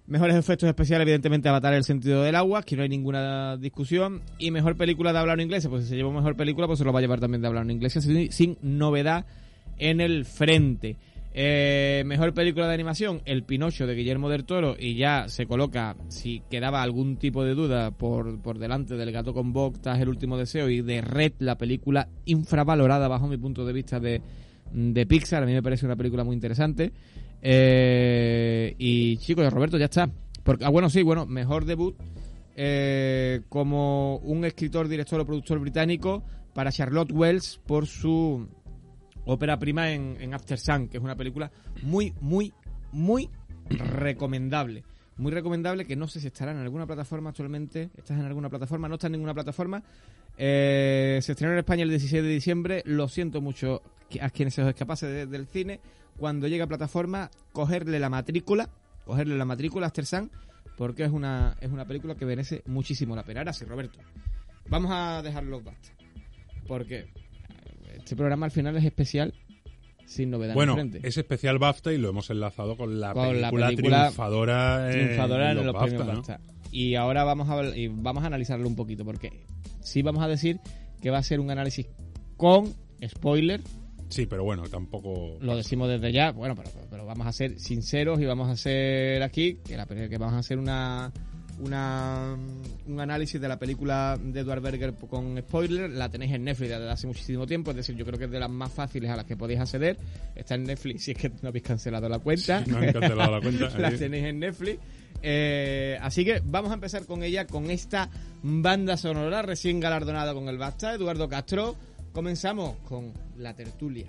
B: Mejores efectos especiales, evidentemente, Avatar el sentido del agua, que no hay ninguna discusión. Y mejor película de hablar inglés, pues si se lleva mejor película, pues se lo va a llevar también de hablar inglés, sin, novedad en el frente. Eh, mejor película de animación, El Pinocho de Guillermo del Toro, y ya se coloca, si quedaba algún tipo de duda, por, por delante del Gato con Botas, El Último Deseo y de Red, la película infravalorada bajo mi punto de vista de, de Pixar. A mí me parece una película muy interesante. Eh, y chicos, Roberto, ya está. Porque, ah, bueno, sí, bueno, mejor debut eh, como un escritor, director o productor británico para Charlotte Wells por su ópera prima en, en After Sun, que es una película muy, muy, muy recomendable. Muy recomendable que no sé si estará en alguna plataforma actualmente. ¿Estás en alguna plataforma? No está en ninguna plataforma. Eh, se estrenó en España el 16 de diciembre. Lo siento mucho a quienes se os escapase de- del cine. Cuando llegue a plataforma, cogerle la matrícula, cogerle la matrícula a After Sun, porque es una, es una película que merece muchísimo la pena. Ahora sí, Roberto. Vamos a dejarlo basta. Porque este programa al final es especial sin novedad
C: Bueno,
B: en
C: es especial BAFTA y lo hemos enlazado con la,
B: Con la
C: película, triunfadora, en
B: los,
C: BAFTA,
B: premios. Y ahora vamos a, y vamos a analizarlo un poquito, porque sí vamos a decir que va a ser un análisis con spoiler,
C: Sí, pero bueno, tampoco...
B: lo decimos desde ya, bueno, pero, pero vamos a ser sinceros y vamos a hacer aquí, que, la, que vamos a hacer una, una un análisis de la película de Edward Berger con spoiler, la tenéis en Netflix desde hace muchísimo tiempo, es decir, yo creo que es de las más fáciles a las que podéis acceder, está en Netflix [laughs] si es que no habéis cancelado la cuenta.
C: Sí, no han cancelado la cuenta. [laughs]
B: la tenéis en Netflix. Eh, así que vamos a empezar con ella, con esta banda sonora recién galardonada con el Basta, Eduardo Castro. Comenzamos con la tertulia.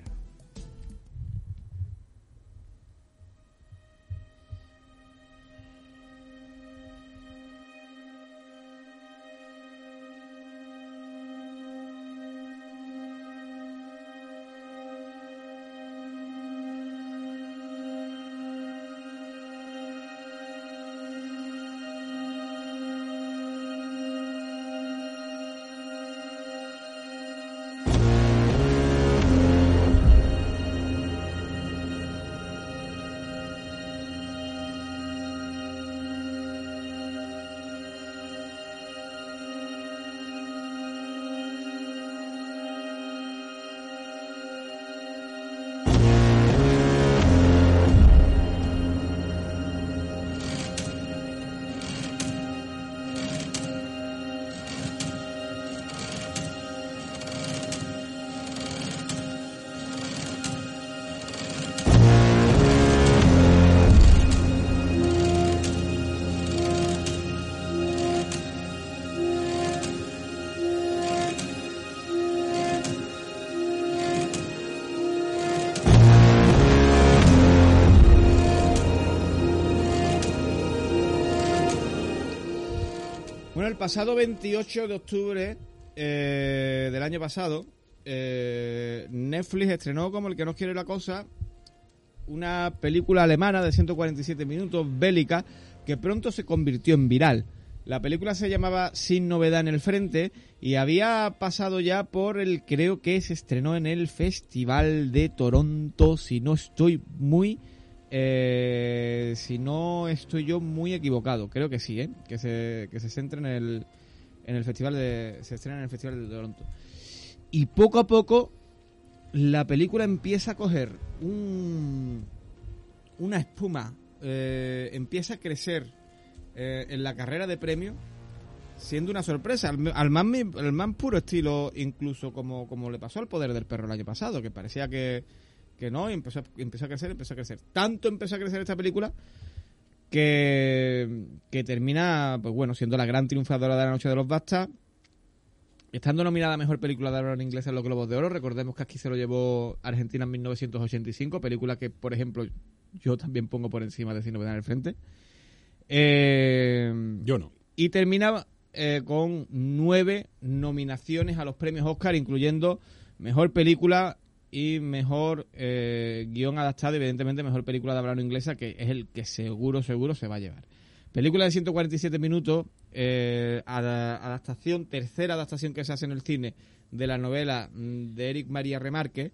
B: Bueno, el pasado 28 de octubre eh, del año pasado, eh, Netflix estrenó como el que no quiere la cosa una película alemana de 147 minutos bélica que pronto se convirtió en viral. La película se llamaba Sin novedad en el frente y había pasado ya por el creo que se estrenó en el Festival de Toronto, si no estoy muy eh, si no estoy yo muy equivocado, creo que sí, ¿eh? que se que se centra en el en el festival de se estrena en el Festival de Toronto. Y poco a poco la película empieza a coger un una espuma, eh, empieza a crecer eh, en la carrera de premios, siendo una sorpresa, al, al, más, al más puro estilo, incluso como, como le pasó al Poder del Perro el año pasado, que parecía que, que no, y empezó, empezó a crecer, empezó a crecer. Tanto empezó a crecer esta película que, que termina, pues bueno, siendo la gran triunfadora de la Noche de los Bastas, estando nominada a Mejor Película de Habla Inglesa en los Globos de Oro, recordemos que aquí se lo llevó Argentina en 1985, película que, por ejemplo, yo también pongo por encima de Sin Novedad en el Frente. Eh,
C: Yo no.
B: Y termina eh, con nueve nominaciones a los premios Oscar, incluyendo Mejor Película y Mejor eh, Guión Adaptado, evidentemente Mejor Película de habla inglesa, que es el que seguro, seguro se va a llevar. Película de 147 minutos, eh, adaptación, tercera adaptación que se hace en el cine de la novela mm, de Eric María Remarque,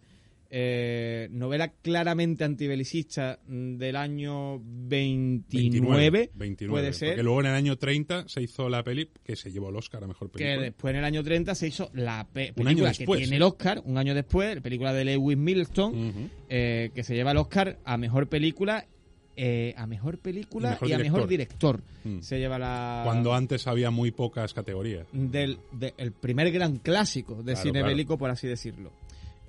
B: eh, novela claramente antibelicista del año 29,
C: 29, 29,
B: puede ser.
C: Porque luego en el año 30 se hizo la peli que se llevó el Oscar a Mejor Película.
B: Que después en el año 30 se hizo la pe
C: Un año
B: película que
C: después,
B: tiene el Oscar, un año después, la película de Lewis Milestone,
C: Ujú.
B: eh, que se lleva el Oscar a Mejor Película, eh, a Mejor Película
C: Mejor
B: y a Mejor Director.
C: Mm.
B: Se lleva la...
C: Cuando antes había muy pocas categorías.
B: del de- el primer gran clásico de
C: Claro,
B: cine
C: claro.
B: bélico, por así decirlo.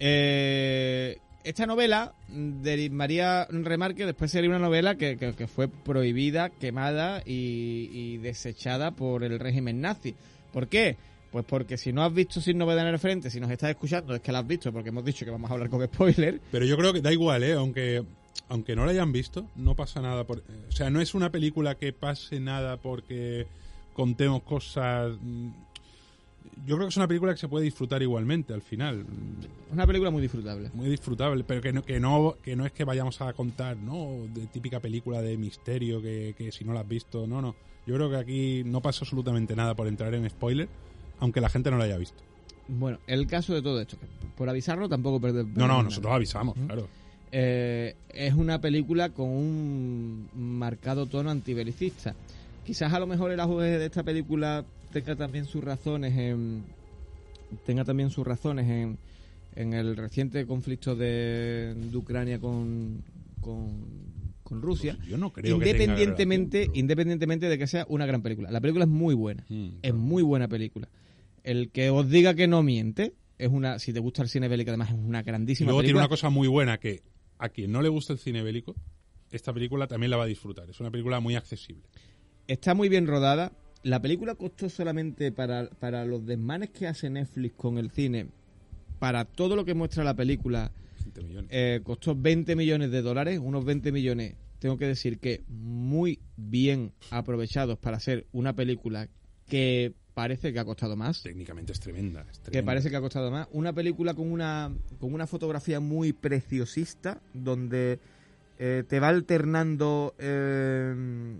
B: Eh, esta novela de María Remarque después sería una novela que, que- fue prohibida, quemada y, desechada por el régimen nazi. ¿Por qué? Pues porque si no has visto Sin Novedad en el Frente, si nos estás escuchando, es que la has visto, porque hemos dicho que vamos a hablar con spoiler.
C: Pero yo creo que da igual, ¿eh? Aunque, aunque no la hayan visto, no pasa nada. O sea, no es una película que pase nada porque contemos cosas... Yo creo que es una película que se puede disfrutar igualmente al final.
B: Una película muy disfrutable.
C: Muy disfrutable, pero que no, que no, que no es que vayamos a contar, ¿no? De típica película de misterio que, que si no la has visto, no, no. Yo creo que aquí no pasa absolutamente nada por entrar en spoiler, aunque la gente no la haya visto.
B: Bueno, el caso de todo esto, que por avisarlo tampoco perde-
C: No, no, nosotros avisamos, claro.
B: Eh, es una película con un marcado tono antibelicista. Quizás a lo mejor el auge de esta película tenga también sus razones en tenga también sus razones en, en el reciente conflicto de, de Ucrania con, con, con Rusia.
C: Pues yo no creo que tenga
B: independientemente,
C: pero-
B: independientemente de que sea una gran película. La película es muy buena.
C: Mm,
B: Es muy buena película. El que os diga que no miente, es una, si te gusta el cine bélico, además es una
C: Y
B: grandísima
C: luego tiene una cosa muy buena que a quien no le gusta el cine bélico, esta película también la va a disfrutar. Es una película muy accesible.
B: Está muy bien rodada. La película costó solamente para, para los desmanes que hace Netflix con el cine, para todo lo que muestra la película,
C: 20 millones.
B: eh, costó 20 millones de dólares, unos 20 millones, tengo que decir que muy bien aprovechados para hacer una película que parece que ha costado más.
C: Técnicamente es tremenda. es
B: que parece que ha costado más. Una película con una, con una fotografía muy preciosista, donde eh, te va alternando eh,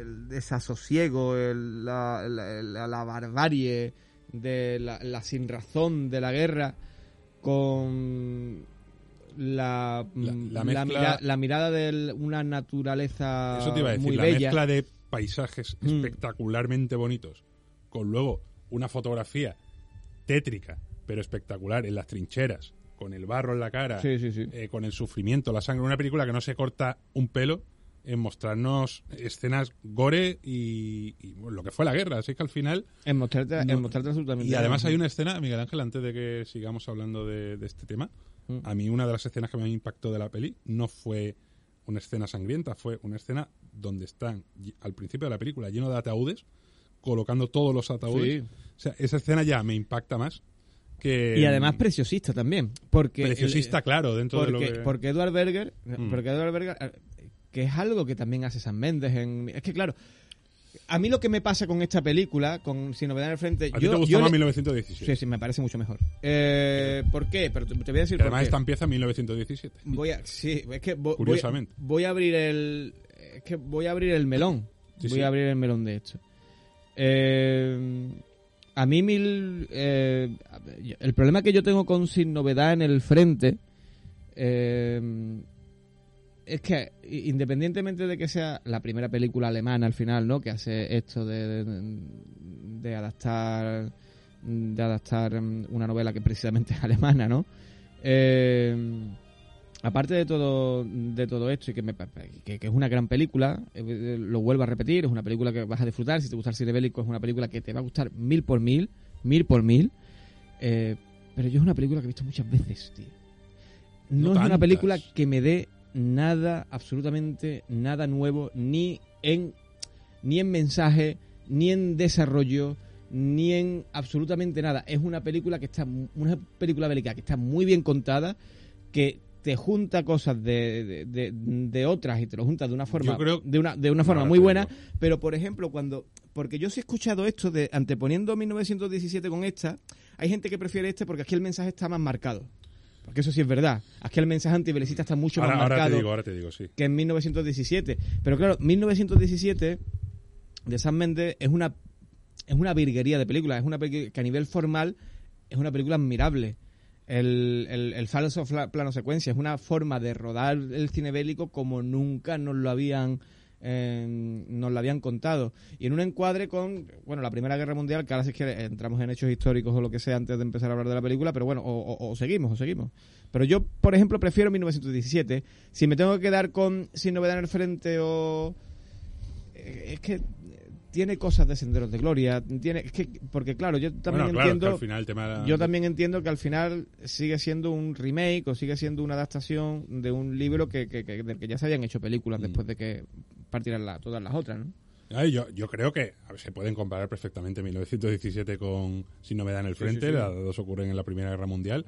B: el desasosiego, el- la, la- barbarie, de la, la sinrazón de la guerra, con la,
C: La-
B: mm,
C: la
B: la
C: mezcla-
B: mira- la mirada de una naturaleza
C: Eso te iba a decir,
B: muy
C: la
B: bella.
C: mezcla de paisajes
B: Mm.
C: espectacularmente bonitos, con luego una fotografía tétrica, pero espectacular en las trincheras, con el barro en la cara,
B: Sí, sí, sí.
C: eh, con el sufrimiento, la sangre. Una película que no se corta un pelo en mostrarnos escenas gore y, y, bueno, lo que fue la guerra. Así que al final...
B: En mostrarte, en
C: No-
B: mostrarte absolutamente.
C: Y además hay una escena, Miguel Ángel, antes de que sigamos hablando de, de este tema,
B: Mm.
C: a mí una de las escenas que me impactó de la peli no fue una escena sangrienta, fue una escena donde están al principio de la película lleno de ataúdes, colocando todos los ataúdes.
B: Sí.
C: O sea, esa escena ya me impacta más que...
B: Y además preciosista también. Porque
C: Preciosista, claro, dentro
B: porque,
C: de lo que...
B: porque Edward Berger,
C: Mm.
B: porque Edward Berger, eh, que es algo que también hace San Méndez en... Es que claro, a mí lo que me pasa con esta película, con Sin Novedad en el Frente...
C: ¿A ti
B: yo,
C: te gustó más
B: le-
C: 1917?
B: Sí, sí, me parece mucho mejor. Eh, ¿Por qué? Pero te, te voy a decir
C: Que
B: por
C: además
B: qué.
C: esta empieza en 1917.
B: Voy a, sí, es que vo- voy,
C: Curiosamente.
B: voy a abrir el, es que voy a abrir el melón.
C: Sí,
B: voy
C: sí.
B: a abrir el melón de esto. Eh, a mí mil, eh, el problema que yo tengo con sin novedad en el frente eh, es que independientemente de que sea la primera película alemana al final, ¿no? Que hace esto de, de, de adaptar de adaptar mm, una novela que precisamente es alemana, ¿no? Eh, aparte de todo de todo esto y que, me que, que es una gran película, eh, lo vuelvo a repetir, es una película que vas a disfrutar. Si te gusta el cine bélico, es una película que te va a gustar mil por mil, mil por mil. Eh, pero yo es una película que he visto muchas veces, tío. No,
C: No
B: es una película que me dé nada, absolutamente nada nuevo, ni en ni en mensaje, ni en desarrollo, ni en absolutamente nada. Es una película que está una película bélica que está muy bien contada, que te junta cosas de, de, de- de otras y te lo junta de una forma
C: creo-
B: de una de una forma muy buena, pero por ejemplo, cuando porque yo sí he escuchado esto de anteponiendo 1917 con esta, hay gente que prefiere este porque aquí el mensaje está más marcado. Porque eso sí es verdad. Aquí el mensaje antibelicista está mucho
C: Ahora,
B: más marcado
C: digo, digo, sí.
B: que en 1917. Pero claro, 1917 de Sam Mendes es una es una virguería de película, es una película que a nivel formal es una película admirable. El, el, el falso plano secuencia es una forma de rodar el cine bélico como nunca nos lo habían eh, nos lo habían contado. Y en un encuadre con bueno la primera guerra mundial que ahora sí que entramos en hechos históricos o lo que sea antes de empezar a hablar de la película pero bueno o, o- o seguimos o seguimos. Pero yo por ejemplo prefiero 1917 si me tengo que quedar con sin novedad en el frente o eh, es que tiene cosas de senderos de gloria tiene es que porque claro yo también
C: Bueno, claro,
B: entiendo
C: que al final el tema era-
B: yo también entiendo que al final sigue siendo un remake o sigue siendo una adaptación de un libro que, que, que- del que ya se habían hecho películas
C: Mm.
B: después de que partieran la- todas las otras, ¿no?
C: Ay, yo, yo creo que a ver, se pueden comparar perfectamente 1917 con Sin Novedad en el Frente,
B: sí, sí.
C: las dos ocurren en la Primera Guerra Mundial.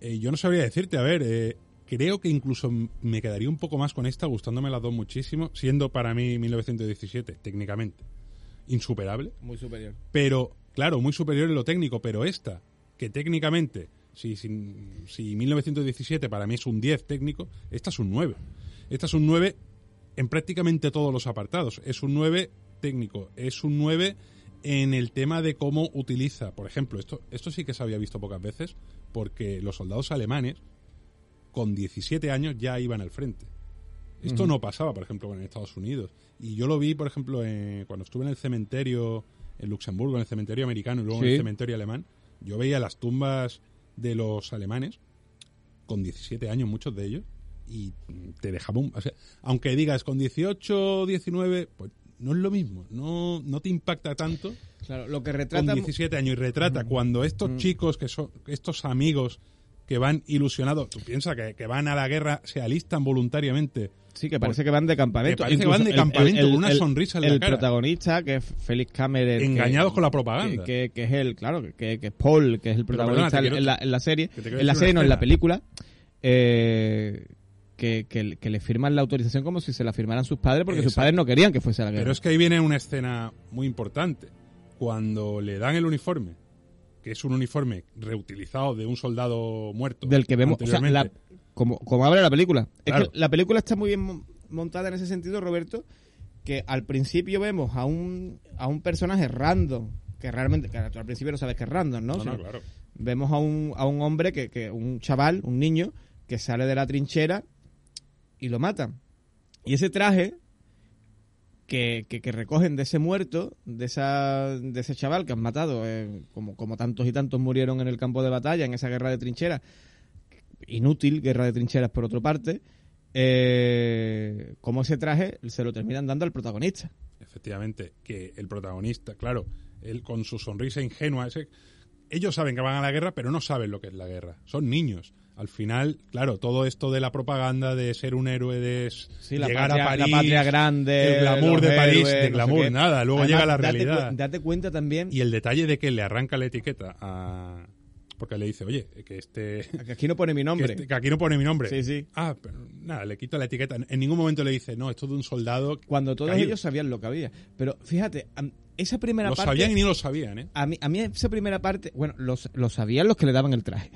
C: Eh, yo no sabría decirte, a ver, eh, creo que incluso me quedaría un poco más con esta, gustándome las dos muchísimo, siendo para mí 1917 técnicamente insuperable,
B: Muy superior.
C: pero claro, muy superior en lo técnico, pero esta, que técnicamente, si, si, si 1917 para mí es un 10 técnico, esta es un 9. Esta es un 9 en prácticamente todos los apartados. Es un 9 técnico, es un 9 en el tema de cómo utiliza, por ejemplo, esto, esto sí que se había visto pocas veces, porque los soldados alemanes con 17 años ya iban al frente. Esto no pasaba, por ejemplo, en Estados Unidos. Y yo lo vi, por ejemplo, en- cuando estuve en el cementerio en Luxemburgo, en el cementerio americano y luego en el cementerio alemán. Yo veía las tumbas de los alemanes con 17 años, muchos de ellos, y te dejaba un... o sea, aunque digas con 18, 19, pues no es lo mismo. No, no te impacta tanto
B: Claro, lo que
C: con
B: retrata
C: 17 años y retrata cuando estos chicos que son estos amigos que van ilusionados, tú piensas que, que van a la guerra, se alistan voluntariamente.
B: Sí, que parece que van de campamento.
C: Que parece que
B: Incluso
C: van de
B: el-
C: campamento
B: el-
C: con una
B: el-
C: sonrisa en
B: el
C: la cara.
B: protagonista, que es Félix Cameron. que-
C: Engañados con la propaganda.
B: Que, que- que es el, claro, que, que es Paul, que es el protagonista
C: perdona, quiero-
B: en, la, en la serie.
C: que
B: En la serie, no, en la
C: escena. [laughs]
B: película. eh, que, que, que le firman la autorización como si se la firmaran sus padres, porque sus padres no querían que fuese a la guerra.
C: Pero es que ahí viene una escena muy importante. Cuando le dan el uniforme, que es un uniforme reutilizado de un soldado muerto.
B: del que vemos, o sea, la- como, como abre la película.
C: Claro.
B: Es que la película está muy bien mon- montada en ese sentido, Roberto, que al principio vemos a un, a un personaje random, que realmente, que al principio no sabes que es random, ¿no?
C: No, claro.
B: Vemos a un, a un hombre, que, que un chaval, un niño, que sale de la trinchera y lo matan. Y ese traje que, que, que recogen de ese muerto, de esa de ese chaval que han matado, eh, como, como tantos y tantos murieron en el campo de batalla, en esa guerra de trincheras, inútil guerra de trincheras por otra parte, eh, como ese traje se lo terminan dando al protagonista.
C: Efectivamente, que el protagonista, claro, él con su sonrisa ingenua, ese, ellos saben que van a la guerra, pero no saben lo que es la guerra. Son niños. Al final, claro, todo esto de la propaganda de ser un héroe, de
B: Sí, la
C: llegar
B: patria,
C: a París,
B: la patria grande,
C: el glamour
B: los
C: de París,
B: héroes,
C: de
B: no sé
C: glamour, nada. Luego
B: Además,
C: llega la
B: date
C: realidad.
B: cu- Date, cuenta también
C: Y el detalle de que le arranca la etiqueta a... Porque le dice, oye, que este...
B: que aquí no pone mi
C: Que,
B: nombre.
C: este- que aquí no pone mi nombre.
B: Sí, sí.
C: Ah, pero nada, le quito la etiqueta. En ningún momento le dice, no, esto es de un soldado.
B: Cuando todos
C: caído".
B: ellos sabían lo que había. Pero fíjate, esa primera
C: Lo
B: parte.
C: sabían y ni lo sabían, ¿eh?
B: a, mí, a mí esa primera parte. Bueno, los- lo sabían los que le daban el traje.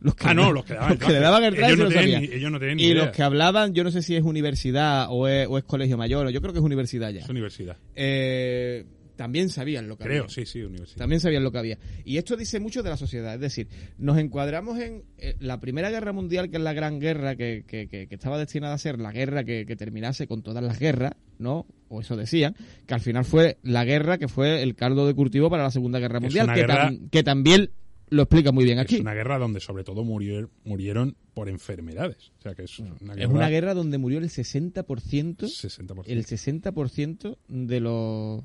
B: Los que
C: Ah, no, los que daban el
B: los que le [laughs] daban el
C: Ellos no tenían ni- ellos no tenían ni
B: Y
C: idea.
B: los que hablaban, yo no sé si es universidad o es, o es colegio mayor, o yo creo que es universidad ya.
C: Es universidad.
B: Eh, también sabían lo que
C: Creo,
B: había.
C: sí, sí, universidad.
B: También sabían lo que había. Y esto dice mucho de la sociedad. Es decir, nos encuadramos en eh, la Primera Guerra Mundial, que es la gran guerra que, que- que- que estaba destinada a ser la guerra que, terminase con todas las guerras, ¿no? O eso decían, que al final fue la guerra que fue el caldo de cultivo para la Segunda Guerra Mundial,
C: guerra-
B: tam- que también lo explica muy bien aquí.
C: Es una guerra donde sobre todo murieron, murieron por enfermedades. O sea que es una
B: Mm. Es
C: guerra...
B: una guerra donde murió el 60%,
C: 60%.
B: el 60% de los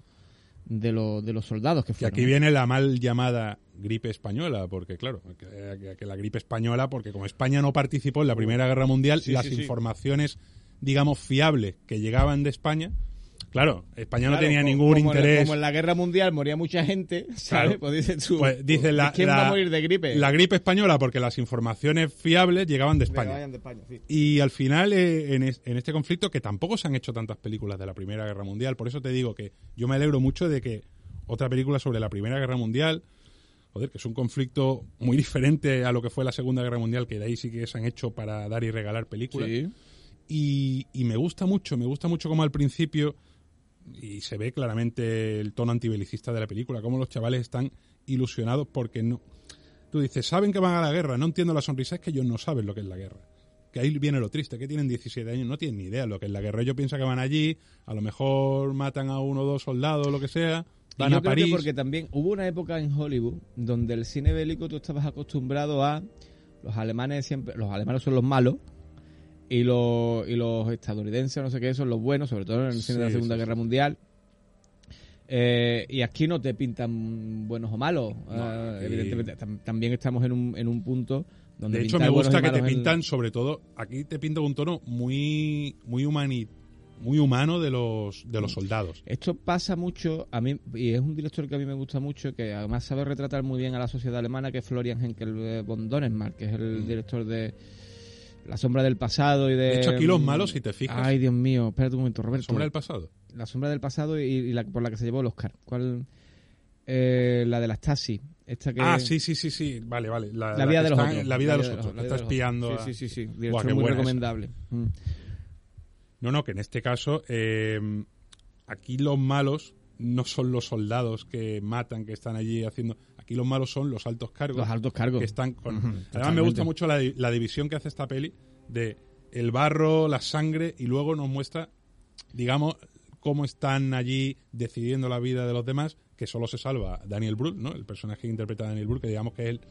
B: de los de los soldados que fueron.
C: aquí viene la mal llamada gripe española, porque claro, que, la gripe española, porque como España no participó en la Primera Guerra Mundial,
B: Sí,
C: las
B: sí, sí.
C: informaciones, digamos, fiables que llegaban de España, claro, España no tenía ningún
B: como en
C: interés.
B: como en la guerra mundial moría mucha gente, [laughs] ¿sabes?
C: Claro.
B: Pues dices tú,
C: Pues dice la,
B: ¿quién
C: la-
B: va a morir de gripe?
C: La gripe española, porque las informaciones fiables llegaban de España.
B: de España, sí.
C: Y al final, eh, en, es- en este conflicto, que tampoco se han hecho tantas películas de la Primera Guerra Mundial, por eso te digo que yo me alegro mucho de que otra película sobre la Primera Guerra Mundial, joder, que es un conflicto muy diferente a lo que fue la Segunda Guerra Mundial, que de ahí sí que se han hecho para dar y regalar películas.
B: Sí.
C: Y, y me gusta mucho, me gusta mucho como al principio, y se ve claramente el tono antibelicista de la película, cómo los chavales están ilusionados porque no... Tú dices, saben que van a la guerra, no entiendo la sonrisa, es que ellos no saben lo que es la guerra. Que ahí viene lo triste, que tienen 17 años, no tienen ni idea lo que es la guerra. Ellos piensan que van allí, a lo mejor matan a uno o dos soldados, lo que sea,
B: Y
C: van
B: yo
C: a
B: creo que porque también hubo una época en Hollywood donde el cine bélico tú estabas acostumbrado a los alemanes siempre los alemanes son los malos y los y los estadounidenses no sé qué son los buenos sobre todo en el cine de la Segunda
C: sí,
B: Guerra
C: sí.
B: Mundial Eh, y aquí no te pintan buenos o malos
C: No,
B: Eh, evidentemente tam- también estamos en un, en un punto donde
C: De hecho, me gusta que te pintan, sobre todo, aquí te pintan un tono muy, muy humani- muy humano de los, de los soldados.
B: Esto pasa mucho, a mí, y es un director que a mí me gusta mucho, que además sabe retratar muy bien a la sociedad alemana, que es Florian Henkel von Dänemark, que es el
C: Mm.
B: director de La sombra del pasado y de...
C: De hecho, aquí los malos, si te fijas,
B: Ay, Dios mío, espérate un momento, Roberto.
C: sombra del pasado.
B: La sombra del pasado y, y la por la que se llevó el Oscar. ¿Cuál? Eh, la de la Stasi. Esta que...
C: Ah, sí, sí, sí, sí. Vale, vale. La,
B: La
C: la
B: vida de los
C: está-
B: otros.
C: La vida de los
B: la
C: otros.
B: la
C: que
B: vida
C: está
B: de los
C: espiando.
B: otros.
C: a-
B: Sí, sí, sí. sí.
C: Buah,
B: muy recomendable. Mm.
C: No, no, que en este caso, eh, aquí los malos no son los soldados que matan, que están allí haciendo. Aquí los malos son los altos cargos.
B: Los altos cargos.
C: que están con. Además, me gusta mucho la, di- la división que hace esta peli de el barro, la sangre, y luego nos muestra, digamos, cómo están allí decidiendo la vida de los demás, que solo se salva Daniel Brühl, ¿no? El personaje que interpreta a Daniel Brühl, que digamos que es el,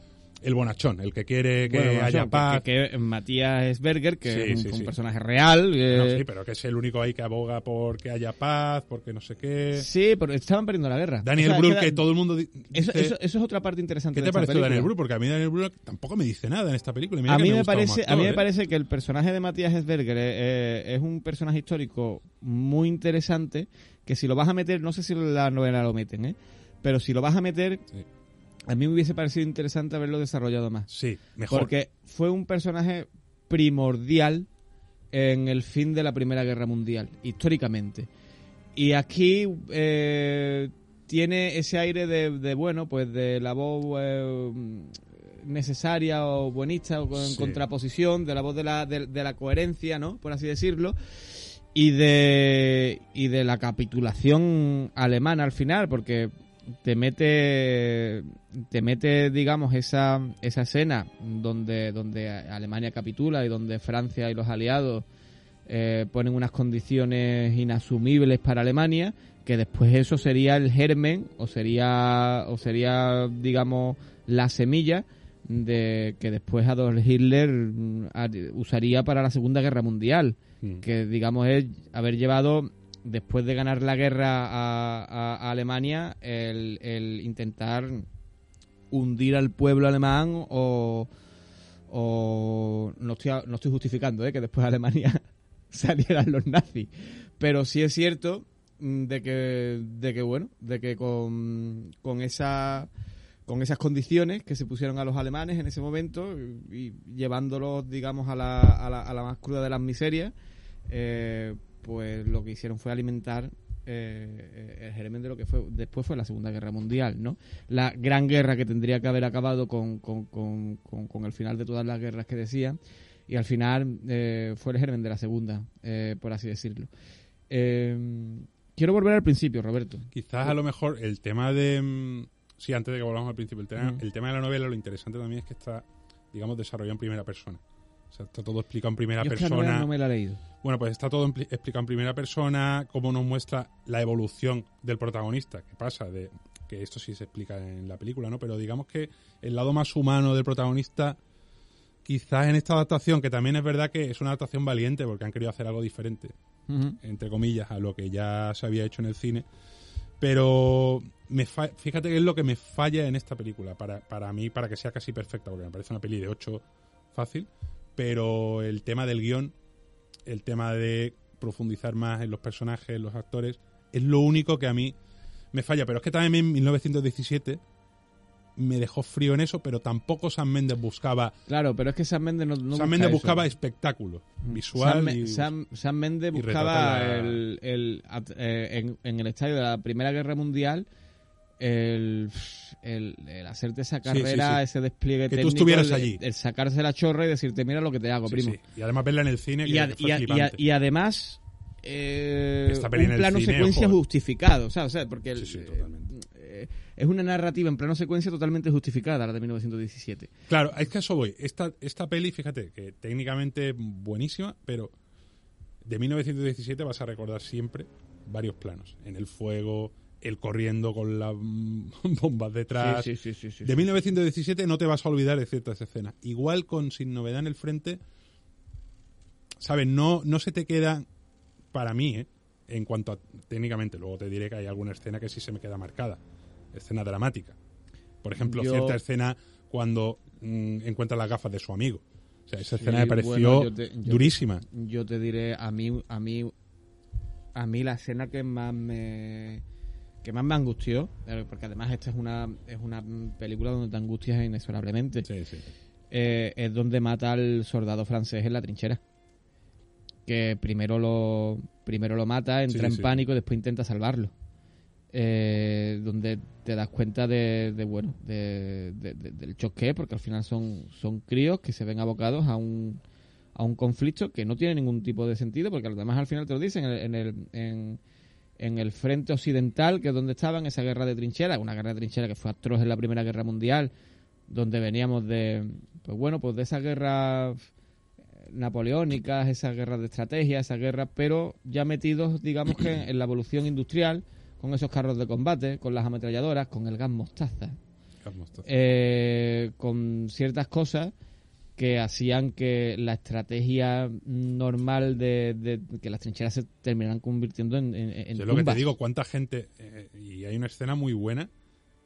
C: el bonachón, el que quiere que
B: Bueno,
C: haya paz.
B: Que, que Matías Sberger, que
C: Sí,
B: es un,
C: sí,
B: un
C: sí.
B: personaje real. eh,
C: No, sí, pero que es el único ahí que aboga por que haya paz, porque no sé qué.
B: Sí, pero estaban perdiendo la guerra.
C: Daniel
B: O sea,
C: Brühl, que,
B: da-
C: todo el mundo
B: Eso,
C: dice-
B: eso, eso es otra parte interesante.
C: ¿Qué te pareció. Daniel Brühl? Porque a mí Daniel Brühl tampoco me dice nada en esta película. mira
B: A mí,
C: me,
B: parece, a
C: actor,
B: mí me
C: ¿eh?
B: parece que el personaje de Matías Sberger eh, eh, es un personaje histórico muy interesante que si lo vas a meter, no sé si la novela lo meten, ¿eh? pero si lo vas a meter. A mí me hubiese parecido interesante haberlo desarrollado más.
C: Sí, mejor.
B: Porque fue un personaje primordial en el fin de la Primera Guerra Mundial, históricamente. Y aquí eh, tiene ese aire de, de, bueno, pues de la voz eh, necesaria o buenista o en
C: Sí.
B: contraposición, de la voz de la, de, de la coherencia, ¿no? Por así decirlo. Y de, y de la capitulación alemana al final, porque te mete te mete digamos esa esa escena donde donde Alemania capitula y donde Francia y los aliados eh, ponen unas condiciones inasumibles para Alemania que después eso sería el germen o sería o sería digamos la semilla de que después Adolf Hitler mm, usaría para la Segunda Guerra Mundial
C: Mm.
B: que digamos es haber llevado después de ganar la guerra a, Alemania el, el intentar hundir al pueblo alemán o, o no estoy no estoy justificando ¿eh? que después de Alemania [laughs] salieran los nazis pero sí es cierto mm, de que de que bueno de que con, con esa con esas condiciones que se pusieron a los alemanes en ese momento y, llevándolos, digamos, a la, a, la, a la más cruda de las miserias, eh, pues lo que hicieron fue alimentar eh, el germen de lo que fue después fue la Segunda Guerra Mundial, ¿no? La gran guerra que tendría que haber acabado con, con, con, con el final de todas las guerras que decía y al final eh, fue el germen de la Segunda, eh, por así decirlo. quiero volver al principio, Roberto.
C: Quizás a lo mejor el tema de... mm, Sí, antes de que volvamos al principio, el tema, el tema de la novela, lo interesante también es que está, digamos, desarrollado en primera persona. O sea, está todo explicado en primera
B: Yo es que la novela
C: persona.
B: no me la he leído.
C: Bueno, pues está todo explicado en primera persona, cómo nos muestra la evolución del protagonista, que pasa de que esto sí se explica en la película, ¿no? Pero digamos que el lado más humano del protagonista, quizás en esta adaptación, que también es verdad que es una adaptación valiente, porque han querido hacer algo diferente, entre comillas, a lo que ya se había hecho en el cine. Pero me fa- fíjate que es lo que me falla en esta película, para, para mí, para que sea casi perfecta, porque me parece una peli de 8 fácil, pero el tema del guion, el tema de profundizar más en los personajes, en los actores, es lo único que a mí me falla. Pero es que también en 1917 me dejó frío en eso, pero tampoco Sam Mendes buscaba...
B: Claro, pero es que Sam Mendes no, no
C: Sam Mendes buscaba espectáculo visual
B: Sam,
C: y...
B: Sam- Sam Mendes buscaba el, el- eh, en, en el estadio de la Primera Guerra Mundial el, el, el hacerte esa
C: sí,
B: carrera,
C: sí.
B: ese despliegue
C: Que tú
B: técnico,
C: estuvieras
B: el,
C: allí.
B: el sacarse la chorra y decirte mira lo que te hago, primo.
C: Y además verla en el cine, que
B: Y, a- y a- y a- y además eh,
C: Esta peli en
B: un
C: el
B: plano
C: cine,
B: secuencia
C: ojo.
B: justificado, ¿sabes? O sea, porque el-
C: Sí, sí, totalmente.
B: eh, es una narrativa en plano secuencia totalmente justificada, la de 1917.
C: Claro, es que eso voy. Esta, esta peli, fíjate, que técnicamente buenísima, pero de 1917 vas a recordar siempre varios planos. En el fuego, el corriendo con las [laughs] bombas detrás.
B: sí, sí, sí, sí,
C: de
B: sí.
C: 1917 no te vas a olvidar de ciertas escenas. Igual con Sin Novedad en el Frente, ¿sabes? No, no se te queda, para mí, ¿eh? en cuanto a técnicamente, luego te diré que hay alguna escena que sí se me queda marcada. Escena dramática. Por ejemplo,
B: Yo-
C: cierta escena cuando mm, encuentra las gafas de su amigo. O sea, esa escena
B: Sí,
C: me pareció
B: bueno, yo te- yo te-
C: durísima.
B: Yo te diré, a mí, a mí, a mí la escena que más me que más me angustió, porque además esta es una es una película donde te angustias inexorablemente,
C: Sí, sí.
B: eh, es donde mata al soldado francés en la trinchera. Que primero lo primero lo mata, entra
C: Sí,
B: en pánico y después intenta salvarlo. Eh, donde te das cuenta de, de, bueno de, de- de- del choque porque al final son son críos que se ven abocados a un a un conflicto que no tiene ningún tipo de sentido porque los demás al final te lo dicen en el, en el, en, en el frente occidental que es donde estaban esa guerra de trinchera una guerra de trinchera que fue atroz en la primera guerra mundial donde veníamos de pues bueno pues de esas guerras eh, napoleónicas esas guerras de estrategia esas guerras pero ya metidos digamos que en la evolución industrial con esos carros de combate con las ametralladoras con el gas mostaza. Eh, con ciertas cosas que hacían que la estrategia normal de, de- que las trincheras se terminaran convirtiendo en, en, en
C: lo que te digo, cuánta gente. eh, y hay una escena muy buena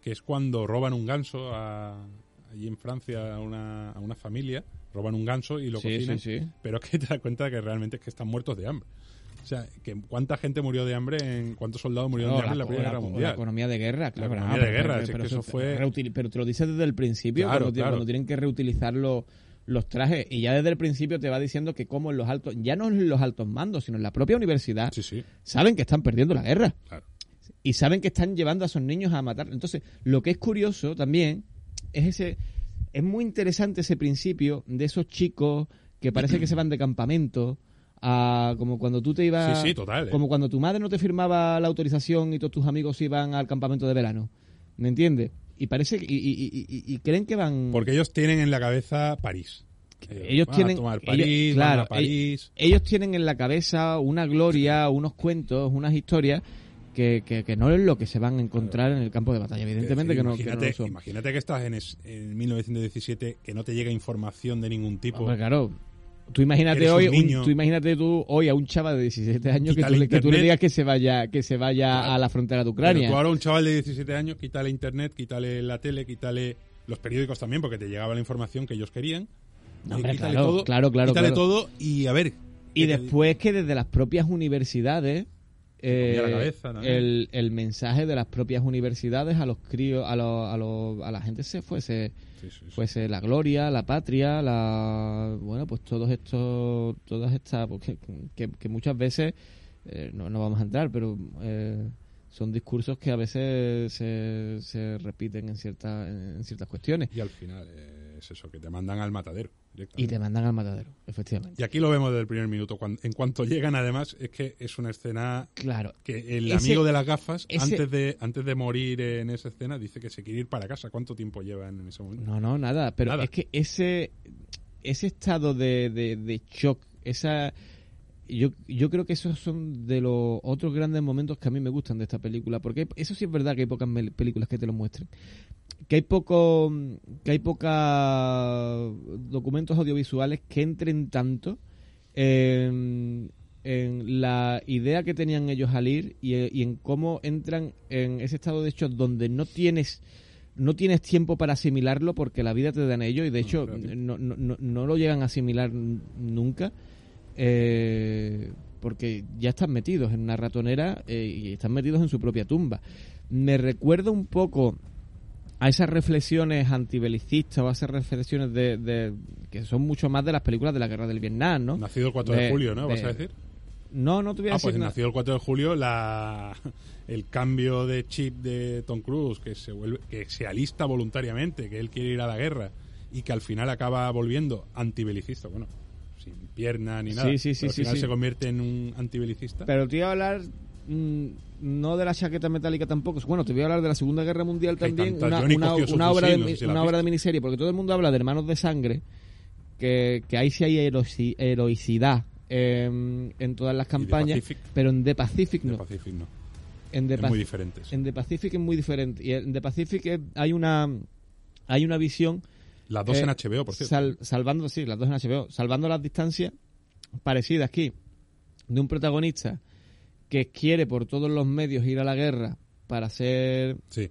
C: que es cuando roban un ganso a- allí en Francia a una, a una familia, roban un ganso y lo
B: Sí,
C: cocinan.
B: sí, sí.
C: Pero es que [laughs] te das cuenta que realmente es que están muertos de hambre. O sea, que cuánta gente murió de hambre, en cuántos soldados murieron
B: No,
C: de hambre en la Primera Guerra
B: la
C: Mundial.
B: economía de guerra, claro.
C: economía
B: ah,
C: de
B: pero-
C: guerra,
B: pero-
C: es que eso fue-
B: Pero te lo dices desde el principio,
C: Claro,
B: cuando, ti-
C: claro.
B: cuando tienen que reutilizar los, trajes. Y ya desde el principio te va diciendo que como en los altos, ya no en los altos mandos, sino en la propia universidad,
C: Sí, sí,
B: saben que están perdiendo la guerra.
C: claro.
B: y saben que están llevando a esos niños a matar. Entonces, lo que es curioso también es ese es muy interesante ese principio de esos chicos que parece que se van de campamento a como cuando tú te ibas
C: Sí, sí, total, eh.
B: como cuando tu madre no te firmaba la autorización y todos tus amigos iban al campamento de verano. ¿Me entiendes? Y parece y, y- y- y- y creen que van
C: Porque ellos tienen en la cabeza París.
B: Ellos
C: van
B: tienen
C: a tomar
B: ellos-
C: París,
B: claro,
C: van a París.
B: ellos tienen en la cabeza una gloria, unos cuentos, unas historias que, que, que no es lo que se van a encontrar en el campo de batalla. Evidentemente que, no, que no
C: imagínate,
B: lo son.
C: imagínate que estás en, es- en 1917, que no te llega información de ningún tipo.
B: Hombre, claro. Tú imagínate hoy, un- tú imagínate tú hoy a un chaval de 17 años que tú, le, que tú le digas que se vaya, que se vaya
C: Claro.
B: a la frontera de
C: Pero
B: Ucrania.
C: tú ahora a un chaval de 17 años, quítale internet, quítale la tele, quítale los periódicos también, porque te llegaba la información que ellos querían.
B: No, hombre,
C: quítale
B: claro,
C: todo,
B: claro, claro,
C: quítale
B: claro.
C: todo y a ver.
B: Y
C: te-
B: después que desde las propias universidades
C: la
B: eh,
C: cabeza
B: el, el mensaje de las propias universidades a los críos, a, los- a, los- a la gente se fuese,
C: Sí, sí, sí.
B: fuese la gloria, la patria, la bueno, pues todos estos, todas estas, pues, que, que- que muchas veces eh, no, no vamos a entrar, pero eh, son discursos que a veces se, se repiten en ciertas en ciertas cuestiones
C: Y al final eh, es eso, que te mandan al matadero.
B: y te mandan al matadero, efectivamente.
C: Y aquí lo vemos desde el primer minuto. En cuanto llegan, además, es que es una escena
B: Claro,
C: que el
B: Ese-
C: amigo de las gafas,
B: ese-
C: antes, de, antes de morir en esa escena, dice que se quiere ir para casa. ¿Cuánto tiempo llevan en ese momento?
B: No, no, nada. Pero
C: Nada.
B: es que ese, ese estado de, de, de shock, esa. Yo, yo creo que esos son de los otros grandes momentos que a mí me gustan de esta película. Porque eso sí es verdad que hay pocas películas que te lo muestren. Que hay poco. Que hay pocos documentos audiovisuales que entren tanto en, en la idea que tenían ellos al ir y, y en cómo entran en ese estado de shock donde no tienes no tienes tiempo para asimilarlo porque la vida te da en ello y de hecho
C: claro.
B: no, no, no, no lo llegan a asimilar nunca eh, porque ya están metidos en una ratonera eh, y están metidos en su propia tumba. Me recuerda un poco a esas reflexiones antibelicistas o a esas reflexiones de, de- que son mucho más de las películas de la guerra del Vietnam, ¿no?
C: Nacido el 4 de,
B: De-
C: julio, ¿no? ¿Vas
B: de-
C: a decir?
B: No, no te voy a
C: Ah,
B: decir
C: pues
B: nada.
C: nacido el 4 de julio la [laughs] el cambio de chip de Tom Cruise, que se vuelve, que se alista voluntariamente, que él quiere ir a la guerra y que al final acaba volviendo antibelicista, bueno, sin pierna ni
B: Sí,
C: nada.
B: sí, sí,
C: pero al
B: sí,
C: final
B: sí.
C: se convierte en un antibelicista.
B: Pero te iba a hablar mm, no de la chaqueta metálica tampoco. Bueno, te voy a hablar de la Segunda Guerra Mundial
C: Que
B: también. Una, una- obra, de,
C: no sé si la
B: una obra de miniserie, porque todo el mundo habla de Hermanos de Sangre, que, que ahí sí hay heroici- heroicidad em, en todas las
C: The
B: campañas, pero en The Pacific
C: The
B: no.
C: Pacific no.
B: En The,
C: Es muy diferente.
B: en The Pacific es muy diferente. Y en The Pacific es- hay una hay una visión
C: Las dos
B: eh,
C: en HBO, por cierto.
B: sal- salvando, sí, las dos en HBO, salvando las distancias parecidas aquí de un protagonista que quiere por todos los medios ir a la guerra para ser
C: Sí.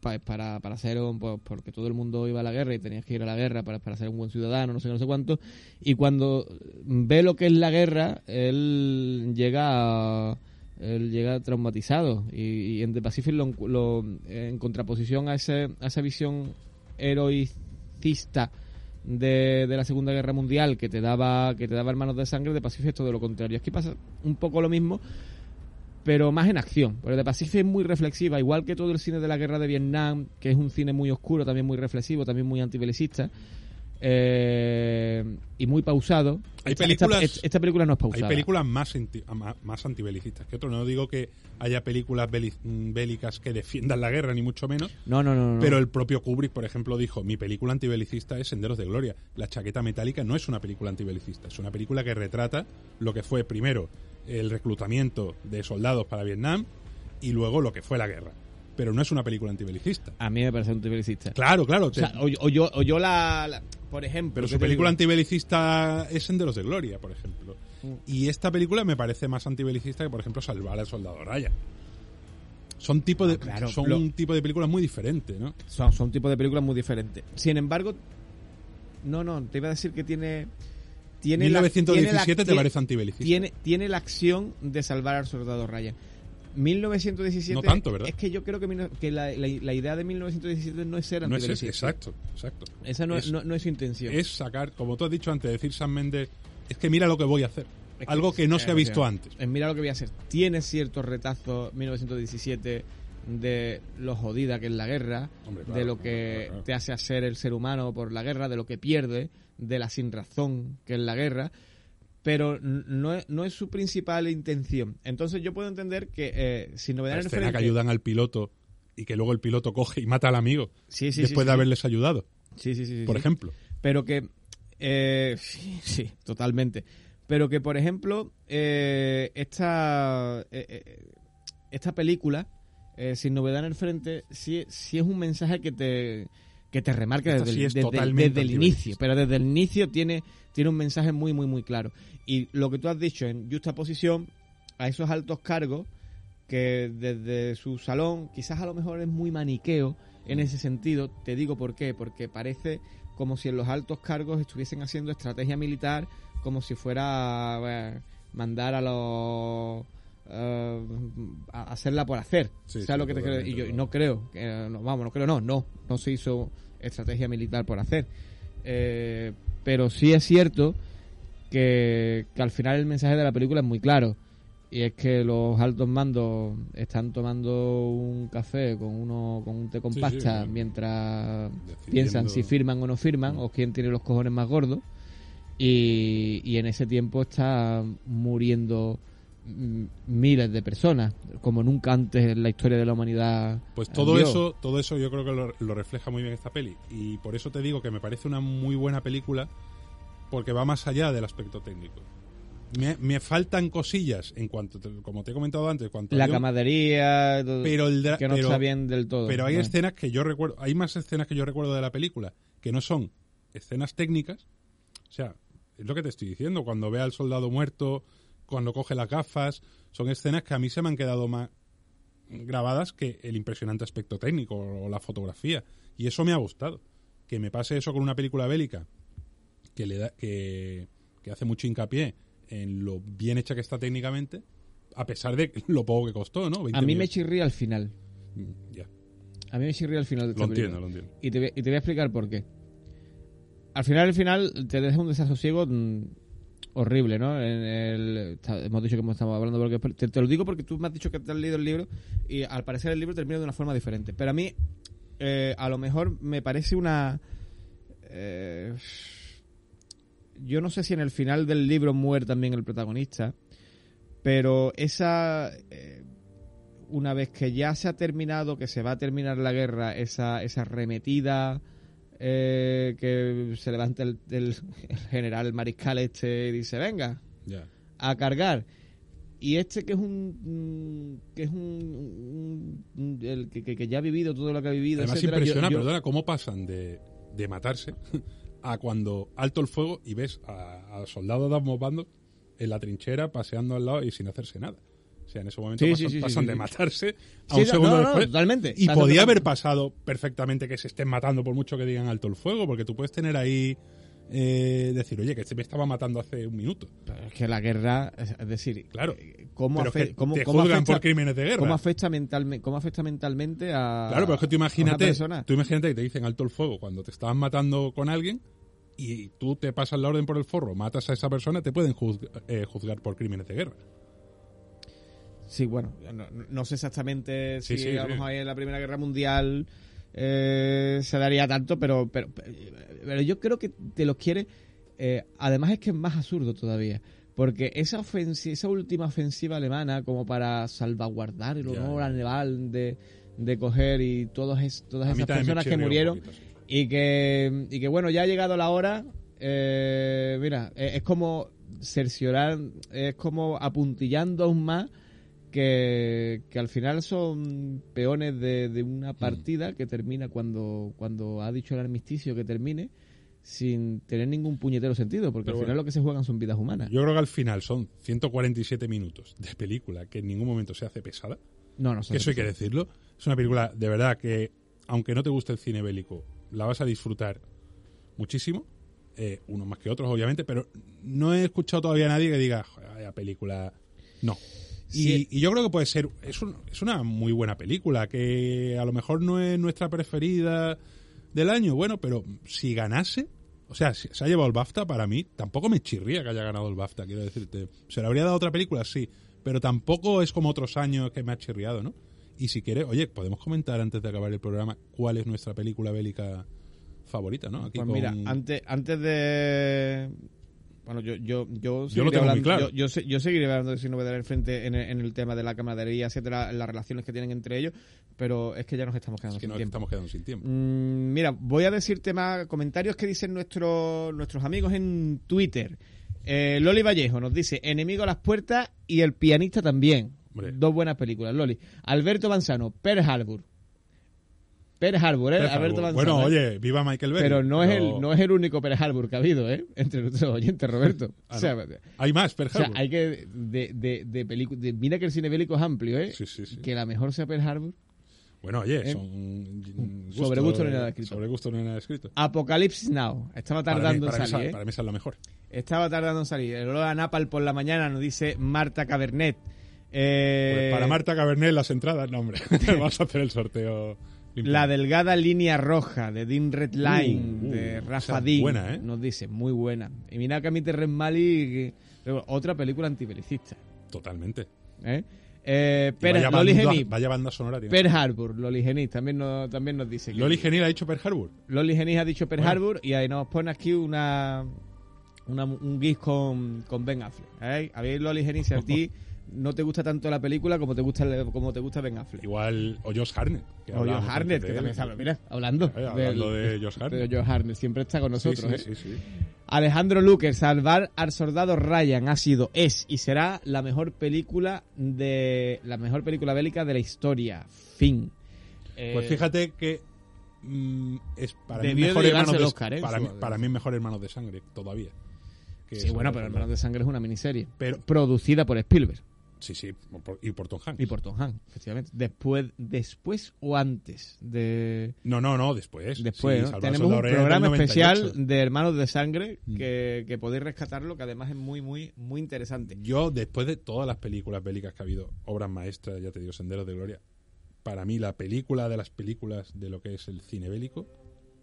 B: pa- para, para ser un, pues, porque todo el mundo iba a la guerra y tenías que ir a la guerra para, para ser un buen ciudadano, no sé qué, no sé cuánto. Y cuando ve lo que es la guerra, él llega a- él llega traumatizado y, y en The Pacific lo, lo- en contraposición a, ese, a esa visión heroicista de, de la Segunda Guerra Mundial que te daba que te daba hermanos de sangre, The Pacific es todo lo contrario. Aquí pasa un poco lo mismo, pero más en acción. Porque The Pacific es muy reflexiva, igual que todo el cine de la guerra de Vietnam, que es un cine muy oscuro, también muy reflexivo, también muy antibelicista. eh, y muy pausado.
C: Hay
B: Esta-
C: películas-
B: esta, esta película no es
C: Hay
B: pausada.
C: películas más, inti- ma- más antibelicistas que otras. No digo que haya películas beli- bélicas que defiendan la guerra, ni mucho menos.
B: No, no, no. no.
C: Pero el propio Kubrick, por ejemplo, dijo, mi película antibelicista es Senderos de Gloria. La chaqueta metálica no es una película antibelicista, es una película que retrata lo que fue primero el reclutamiento de soldados para Vietnam y luego lo que fue la guerra. Pero no es una película antibelicista.
B: A mí me parece antibelicista.
C: Claro, claro.
B: O, sea, o, o yo, o yo la, la- Por ejemplo.
C: pero
B: ¿qué
C: su película
B: digo?
C: antibelicista es Senderos de Gloria, por ejemplo.
B: Mm.
C: Y esta película me parece más antibelicista que, por ejemplo, Salvar al Soldado Ryan. Son, tipo de,
B: Ah, claro,
C: son
B: lo-
C: un tipo de películas muy diferente, ¿no?
B: Son, son tipos de películas muy diferentes. Sin embargo, no, no, te iba a decir que tiene. Tiene la-
C: 1917
B: tiene la-
C: te parece antibelicista.
B: tiene, tiene la acción de salvar al soldado Ryan. 1917.
C: No tanto, ¿verdad?
B: Es que yo creo que, la, la- la idea de 1917 no es ser
C: no es ese, exacto, exacto.
B: Esa no es,
C: Es-
B: no, no es su intención.
C: es sacar, como tú has dicho antes, decir San Méndez, es que mira lo que voy a hacer.
B: Es
C: Algo que no se ha visto antes.
B: eh, Mira lo que voy a hacer. Tiene ciertos retazos 1917 de lo jodida que es la guerra,
C: Hombre, claro,
B: de lo que
C: claro.
B: te hace ser el ser humano por la guerra, de lo que pierde, de la sin razón que es la guerra, pero no es, no es su principal intención. Entonces yo puedo entender que eh, sin novedad
C: La
B: en el frente...
C: que ayudan al piloto y que luego el piloto coge y mata al amigo
B: Sí, sí,
C: después
B: sí,
C: de haberles ayudado,
B: Sí, sí, sí,
C: por ejemplo.
B: pero que eh, [laughs] sí, sí, totalmente pero que por ejemplo eh, esta esta película sin novedad en el frente sí, sí es un mensaje que te que te remarca desde,
C: sí
B: desde- el inicio pero desde el inicio tiene tiene un mensaje muy muy muy claro y lo que tú has dicho en justa posición a esos altos cargos que desde su salón quizás a lo mejor es muy maniqueo en ese sentido. Te digo por qué, porque parece como si en los altos cargos estuviesen haciendo estrategia militar como si fuera bueno, mandar a los eh, hacerla por hacer.
C: Sí,
B: ¿Sabes
C: sí,
B: lo que te? Y yo no creo, no, vamos, no creo, no, no, no se hizo estrategia militar por hacer. Eh, pero sí es cierto que, que al final el mensaje de la película es muy claro. Y es que los altos mandos están tomando un café con uno con un té con
C: Sí,
B: pasta
C: sí.
B: mientras
C: Decidiendo-
B: piensan si firman o no firman o quién tiene los cojones más gordos. Y, y en ese tiempo está muriendo miles de personas, como nunca antes en la historia de la humanidad.
C: Pues todo eso, todo eso yo creo que lo, lo refleja muy bien esta peli. Y por eso te digo que me parece una muy buena película, porque va más allá del aspecto técnico. Me, me faltan cosillas en cuanto, como te he comentado antes, cuanto
B: La todo,
C: pero el
B: que no
C: pero-
B: está bien del todo.
C: Pero hay
B: ¿no?
C: escenas que yo recuerdo, hay más escenas que yo recuerdo de la película que no son escenas técnicas. O sea, es lo que te estoy diciendo, cuando ve al soldado muerto, cuando coge las gafas, son escenas que a mí se me han quedado más grabadas que el impresionante aspecto técnico o la fotografía. Y eso me ha gustado. Que me pase eso con una película bélica que le da, que, que hace mucho hincapié en lo bien hecha que está técnicamente, a pesar de [laughs] lo poco que costó, ¿no? 20
B: A mí me chirría al final.
C: Mm, Ya,
B: A mí me chirría al final de
C: lo entiendo,
B: película.
C: lo entiendo.
B: Y te, voy- y te voy a explicar por qué. Al final, al final, te deja un desasosiego mm, horrible, ¿no? En el, hemos dicho que estado hablando porque te, te lo digo porque tú me has dicho que te has leído el libro y al parecer el libro termina de una forma diferente. Pero a mí, eh, a lo mejor me parece una... eh, yo no sé si en el final del libro muere también el protagonista, pero esa... eh, una vez que ya se ha terminado, que se va a terminar la guerra, esa, esa arremetida eh, que se levanta el, el- el general mariscal este y dice, venga, a cargar. Y este que es un mm, que es un, un- el que, que- que ya ha vivido todo lo que ha vivido,
C: Además
B: etcétera, yo-
C: impresiona,
B: yo-
C: perdona, cómo pasan de, de matarse [laughs] a cuando alto el fuego y ves a, a soldados de ambos bandos en la trinchera paseando al lado y sin hacerse nada. O sea, en ese momento
B: Sí,
C: pasan,
B: sí, sí,
C: pasan
B: sí,
C: de matarse a un segundo
B: no, no,
C: después.
B: totalmente.
C: Y podía haber pasado perfectamente que se estén matando por mucho que digan alto el fuego, porque tú puedes tener ahí eh, decir, oye, que este me estaba matando hace un minuto.
B: Pero es que la guerra, es decir,
C: Claro.
B: eh, ¿cómo,
C: Pero es
B: afe-
C: que
B: cómo-
C: te
B: cómo afecta,
C: por crímenes de guerra.
B: cómo afecta, mentalme- cómo afecta mentalmente a
C: Claro, pero es que tú imagínate, tú imagínate que te dicen alto el fuego cuando te estaban matando con alguien y tú te pasas la orden por el forro, matas a esa persona, te pueden juzg- eh, juzgar por crímenes de guerra.
B: Sí, bueno, no, no sé exactamente
C: Sí,
B: si
C: sí,
B: a lo mejor en la Primera Guerra Mundial eh, se daría tanto, pero, pero, pero yo creo que te los quiere. eh, además es que es más absurdo todavía. Porque esa ofensi- esa última ofensiva alemana, como para salvaguardar el honor al naval de, de coger y todas, es- todas esas personas que murieron,
C: poquito, sí.
B: y que, y que bueno, ya ha llegado la hora. eh, mira, es, es como cerciorar, es como apuntillando aún más que, que al final son peones de, de
C: Mm.
B: una partida que termina cuando, cuando ha dicho el armisticio que termine sin tener ningún puñetero sentido, porque
C: Pero
B: al final
C: bueno.
B: lo que se juegan son vidas humanas.
C: Yo creo que al final son 147 minutos de película que en ningún momento se hace pesada.
B: no, no
C: Que eso hay que decirlo. Es una película de verdad que, aunque no te guste el cine bélico, la vas a disfrutar muchísimo. Eh, unos más que otros, obviamente, pero no he escuchado todavía a nadie que diga, "Joder, vaya película. No.
B: Sí.
C: Y, y yo creo que puede ser. Es, un- es una muy buena película, que a lo mejor no es nuestra preferida del año, bueno, pero si ganase. O sea, si se ha llevado el BAFTA, para mí tampoco me chirría que haya ganado el BAFTA, quiero decirte. ¿Se le habría dado otra película? Sí, pero tampoco es como otros años que me ha chirriado, ¿no? Y si quiere, oye, podemos comentar antes de acabar el programa cuál es nuestra película bélica favorita, ¿no? Aquí
B: Pues
C: con-
B: mira, antes, antes de... Bueno, yo, yo, yo,
C: Yo lo tengo muy
B: hablando-
C: claro.
B: Yo, yo, yo seguiré hablando de Sin Novedad en el Frente en el, en el tema de la camaradería, etcétera, las relaciones que tienen entre ellos, pero es que ya nos estamos quedando
C: es que
B: sin
C: nos
B: tiempo.
C: estamos quedando sin tiempo.
B: Mm, mira, voy a decirte más comentarios que dicen nuestros nuestros amigos en Twitter. Eh, Loli Vallejo nos dice Enemigo a las puertas y El pianista también.
C: Hombre.
B: Dos buenas películas, Loli. Alberto Manzano, Pearl Harbor. Pearl Harbor, ¿eh? Alberto. Manzano.
C: bueno,
B: ¿eh?
C: oye, viva Michael Bay.
B: Pero no es, el, no es el único Pearl Harbor que ha habido, ¿eh? Entre nuestros oyentes, Roberto. [laughs]
C: Ah,
B: o sea,
C: ¿no? Hay más, Pearl
B: o sea, hay que. De, de, de de- mira que el cine bélico es amplio, ¿eh?
C: Sí, sí, sí.
B: Que la mejor sea Pearl Harbor.
C: Bueno, oye,
B: ¿Eh?
C: son
B: Sobre gusto no hay nada escrito.
C: Sobre gusto no hay nada escrito.
B: Apocalipsis Now. Estaba
C: Para mí-
B: tardando
C: para
B: en
C: esa-
B: salir, ¿eh?
C: Para mí esa es la mejor.
B: Estaba tardando en salir. El olor a Napal por la mañana, nos dice Marta Cabernet. Eh,
C: Pues para Marta Cabernet las entradas, no, hombre. [laughs] Vamos a hacer el sorteo.
B: La delgada línea roja de Dean Red Line,
C: Uh, uh,
B: de Rafa
C: es
B: Dean,
C: buena, ¿eh?
B: nos dice, muy buena. Y mira que a mí Terrence Malick, que- otra película antibelicista.
C: Totalmente.
B: ¿eh? Eh,
C: Y
B: Per-
C: vaya,
B: Loli Genis,
C: vaya banda sonora tiene.
B: Pearl Harbor, Loli Genis también nos, también nos dice que
C: Loli Genil ha dicho Pearl Harbor.
B: Loli Genis ha dicho Pearl
C: Bueno.
B: Harbor y ahí nos pone aquí una, una- un GIF con, con Ben Affleck. ¿eh? A ver, Loli Genis, si a ti [laughs] no te gusta tanto la película como te gusta el- como te gusta Ben Affleck.
C: Igual, o Josh Harnett. que
B: O Josh Harnett, que también sabe, mira, hablando,
C: Eh, hablando de Josh Hartnett.
B: de Josh Hartnett, siempre está con nosotros.
C: sí,
B: ¿eh?
C: sí, sí.
B: Alejandro Luque, Salvar al soldado Ryan ha sido, es y será la mejor película de la mejor película bélica de la historia. Fin. Eh,
C: Pues fíjate que mm, es para mí mejor
B: el
C: de,
B: Oscar,
C: para, mí, para mí mejor hermanos de sangre todavía.
B: Sí, bueno, pero Hermanos de Sangre es una miniserie.
C: Pero-
B: producida por Spielberg
C: Sí, sí, por- y por Tom Hanks.
B: y por Tom Hanks, efectivamente. Después, después o antes de
C: No, no, no, después.
B: después,
C: Sí,
B: ¿no? Tenemos un programa especial
C: 98.
B: de Hermanos de Sangre
C: Mm.
B: que, que podéis rescatarlo, que además es muy, muy, muy interesante.
C: Yo, después de todas las películas bélicas que ha habido, obras maestras, ya te digo, Senderos de Gloria, para mí la película de las películas de lo que es el cine bélico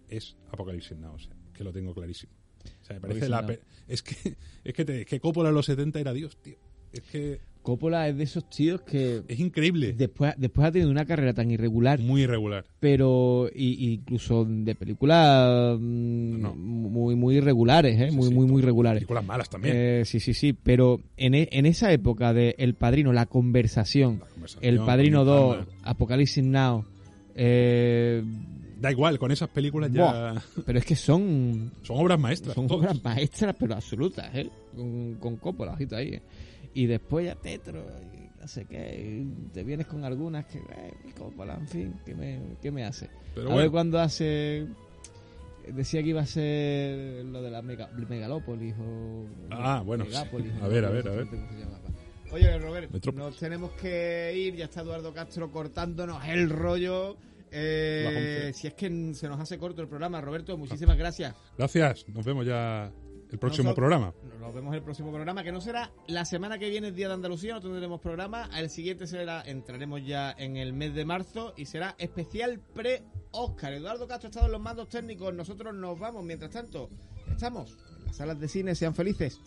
C: es Apocalipsis Now, o sea, que lo tengo clarísimo. O sea, me parece la pe- es que es que, te- es que Coppola en los 70 era Dios, tío. Es que
B: Coppola es de esos tíos que
C: es increíble,
B: después, después ha tenido una carrera tan irregular,
C: muy irregular.
B: pero y- incluso de películas mm,
C: No.
B: muy muy irregulares, ¿eh?
C: Sí,
B: muy
C: sí,
B: muy muy
C: todo.
B: regulares.
C: Películas malas también.
B: Eh, sí, sí, sí, pero en, e- en esa época de El Padrino, La Conversación,
C: La conversación
B: El Padrino
C: Nick
B: 2,
C: Palmer.
B: Apocalipsis Now, eh,
C: Da igual, con esas películas ya
B: pero es que son
C: son obras maestras.
B: son
C: todas.
B: obras maestras, pero absolutas, ¿eh? Con, con Coppola, ojito ahí, ¿eh? Y después ya Tetro, y no sé qué, y te vienes con algunas que, eh, Coppola, en fin, ¿qué me, qué me hace?
C: Pero
B: a
C: bueno.
B: ver cuándo hace... Decía que iba a ser lo de la mega- megalópolis o...
C: Ah, bueno, sí.
B: Megápolis,
C: A ver, a ver, a ver.
B: Oye, Robert,
C: Metrópolis.
B: nos tenemos que ir. Ya está Eduardo Castro cortándonos el rollo. Eh, si es que se nos hace corto el programa, Roberto, muchísimas gracias.
C: Gracias, nos vemos ya el próximo
B: Nosotros-
C: programa.
B: Nos vemos el próximo programa, que no será la semana que viene, el Día de Andalucía, no tendremos programa. El siguiente será, entraremos ya en el mes de marzo y será especial pre-Oscar. Eduardo Castro ha estado en los mandos técnicos, nosotros nos vamos. Mientras tanto, estamos en las salas de cine, sean felices.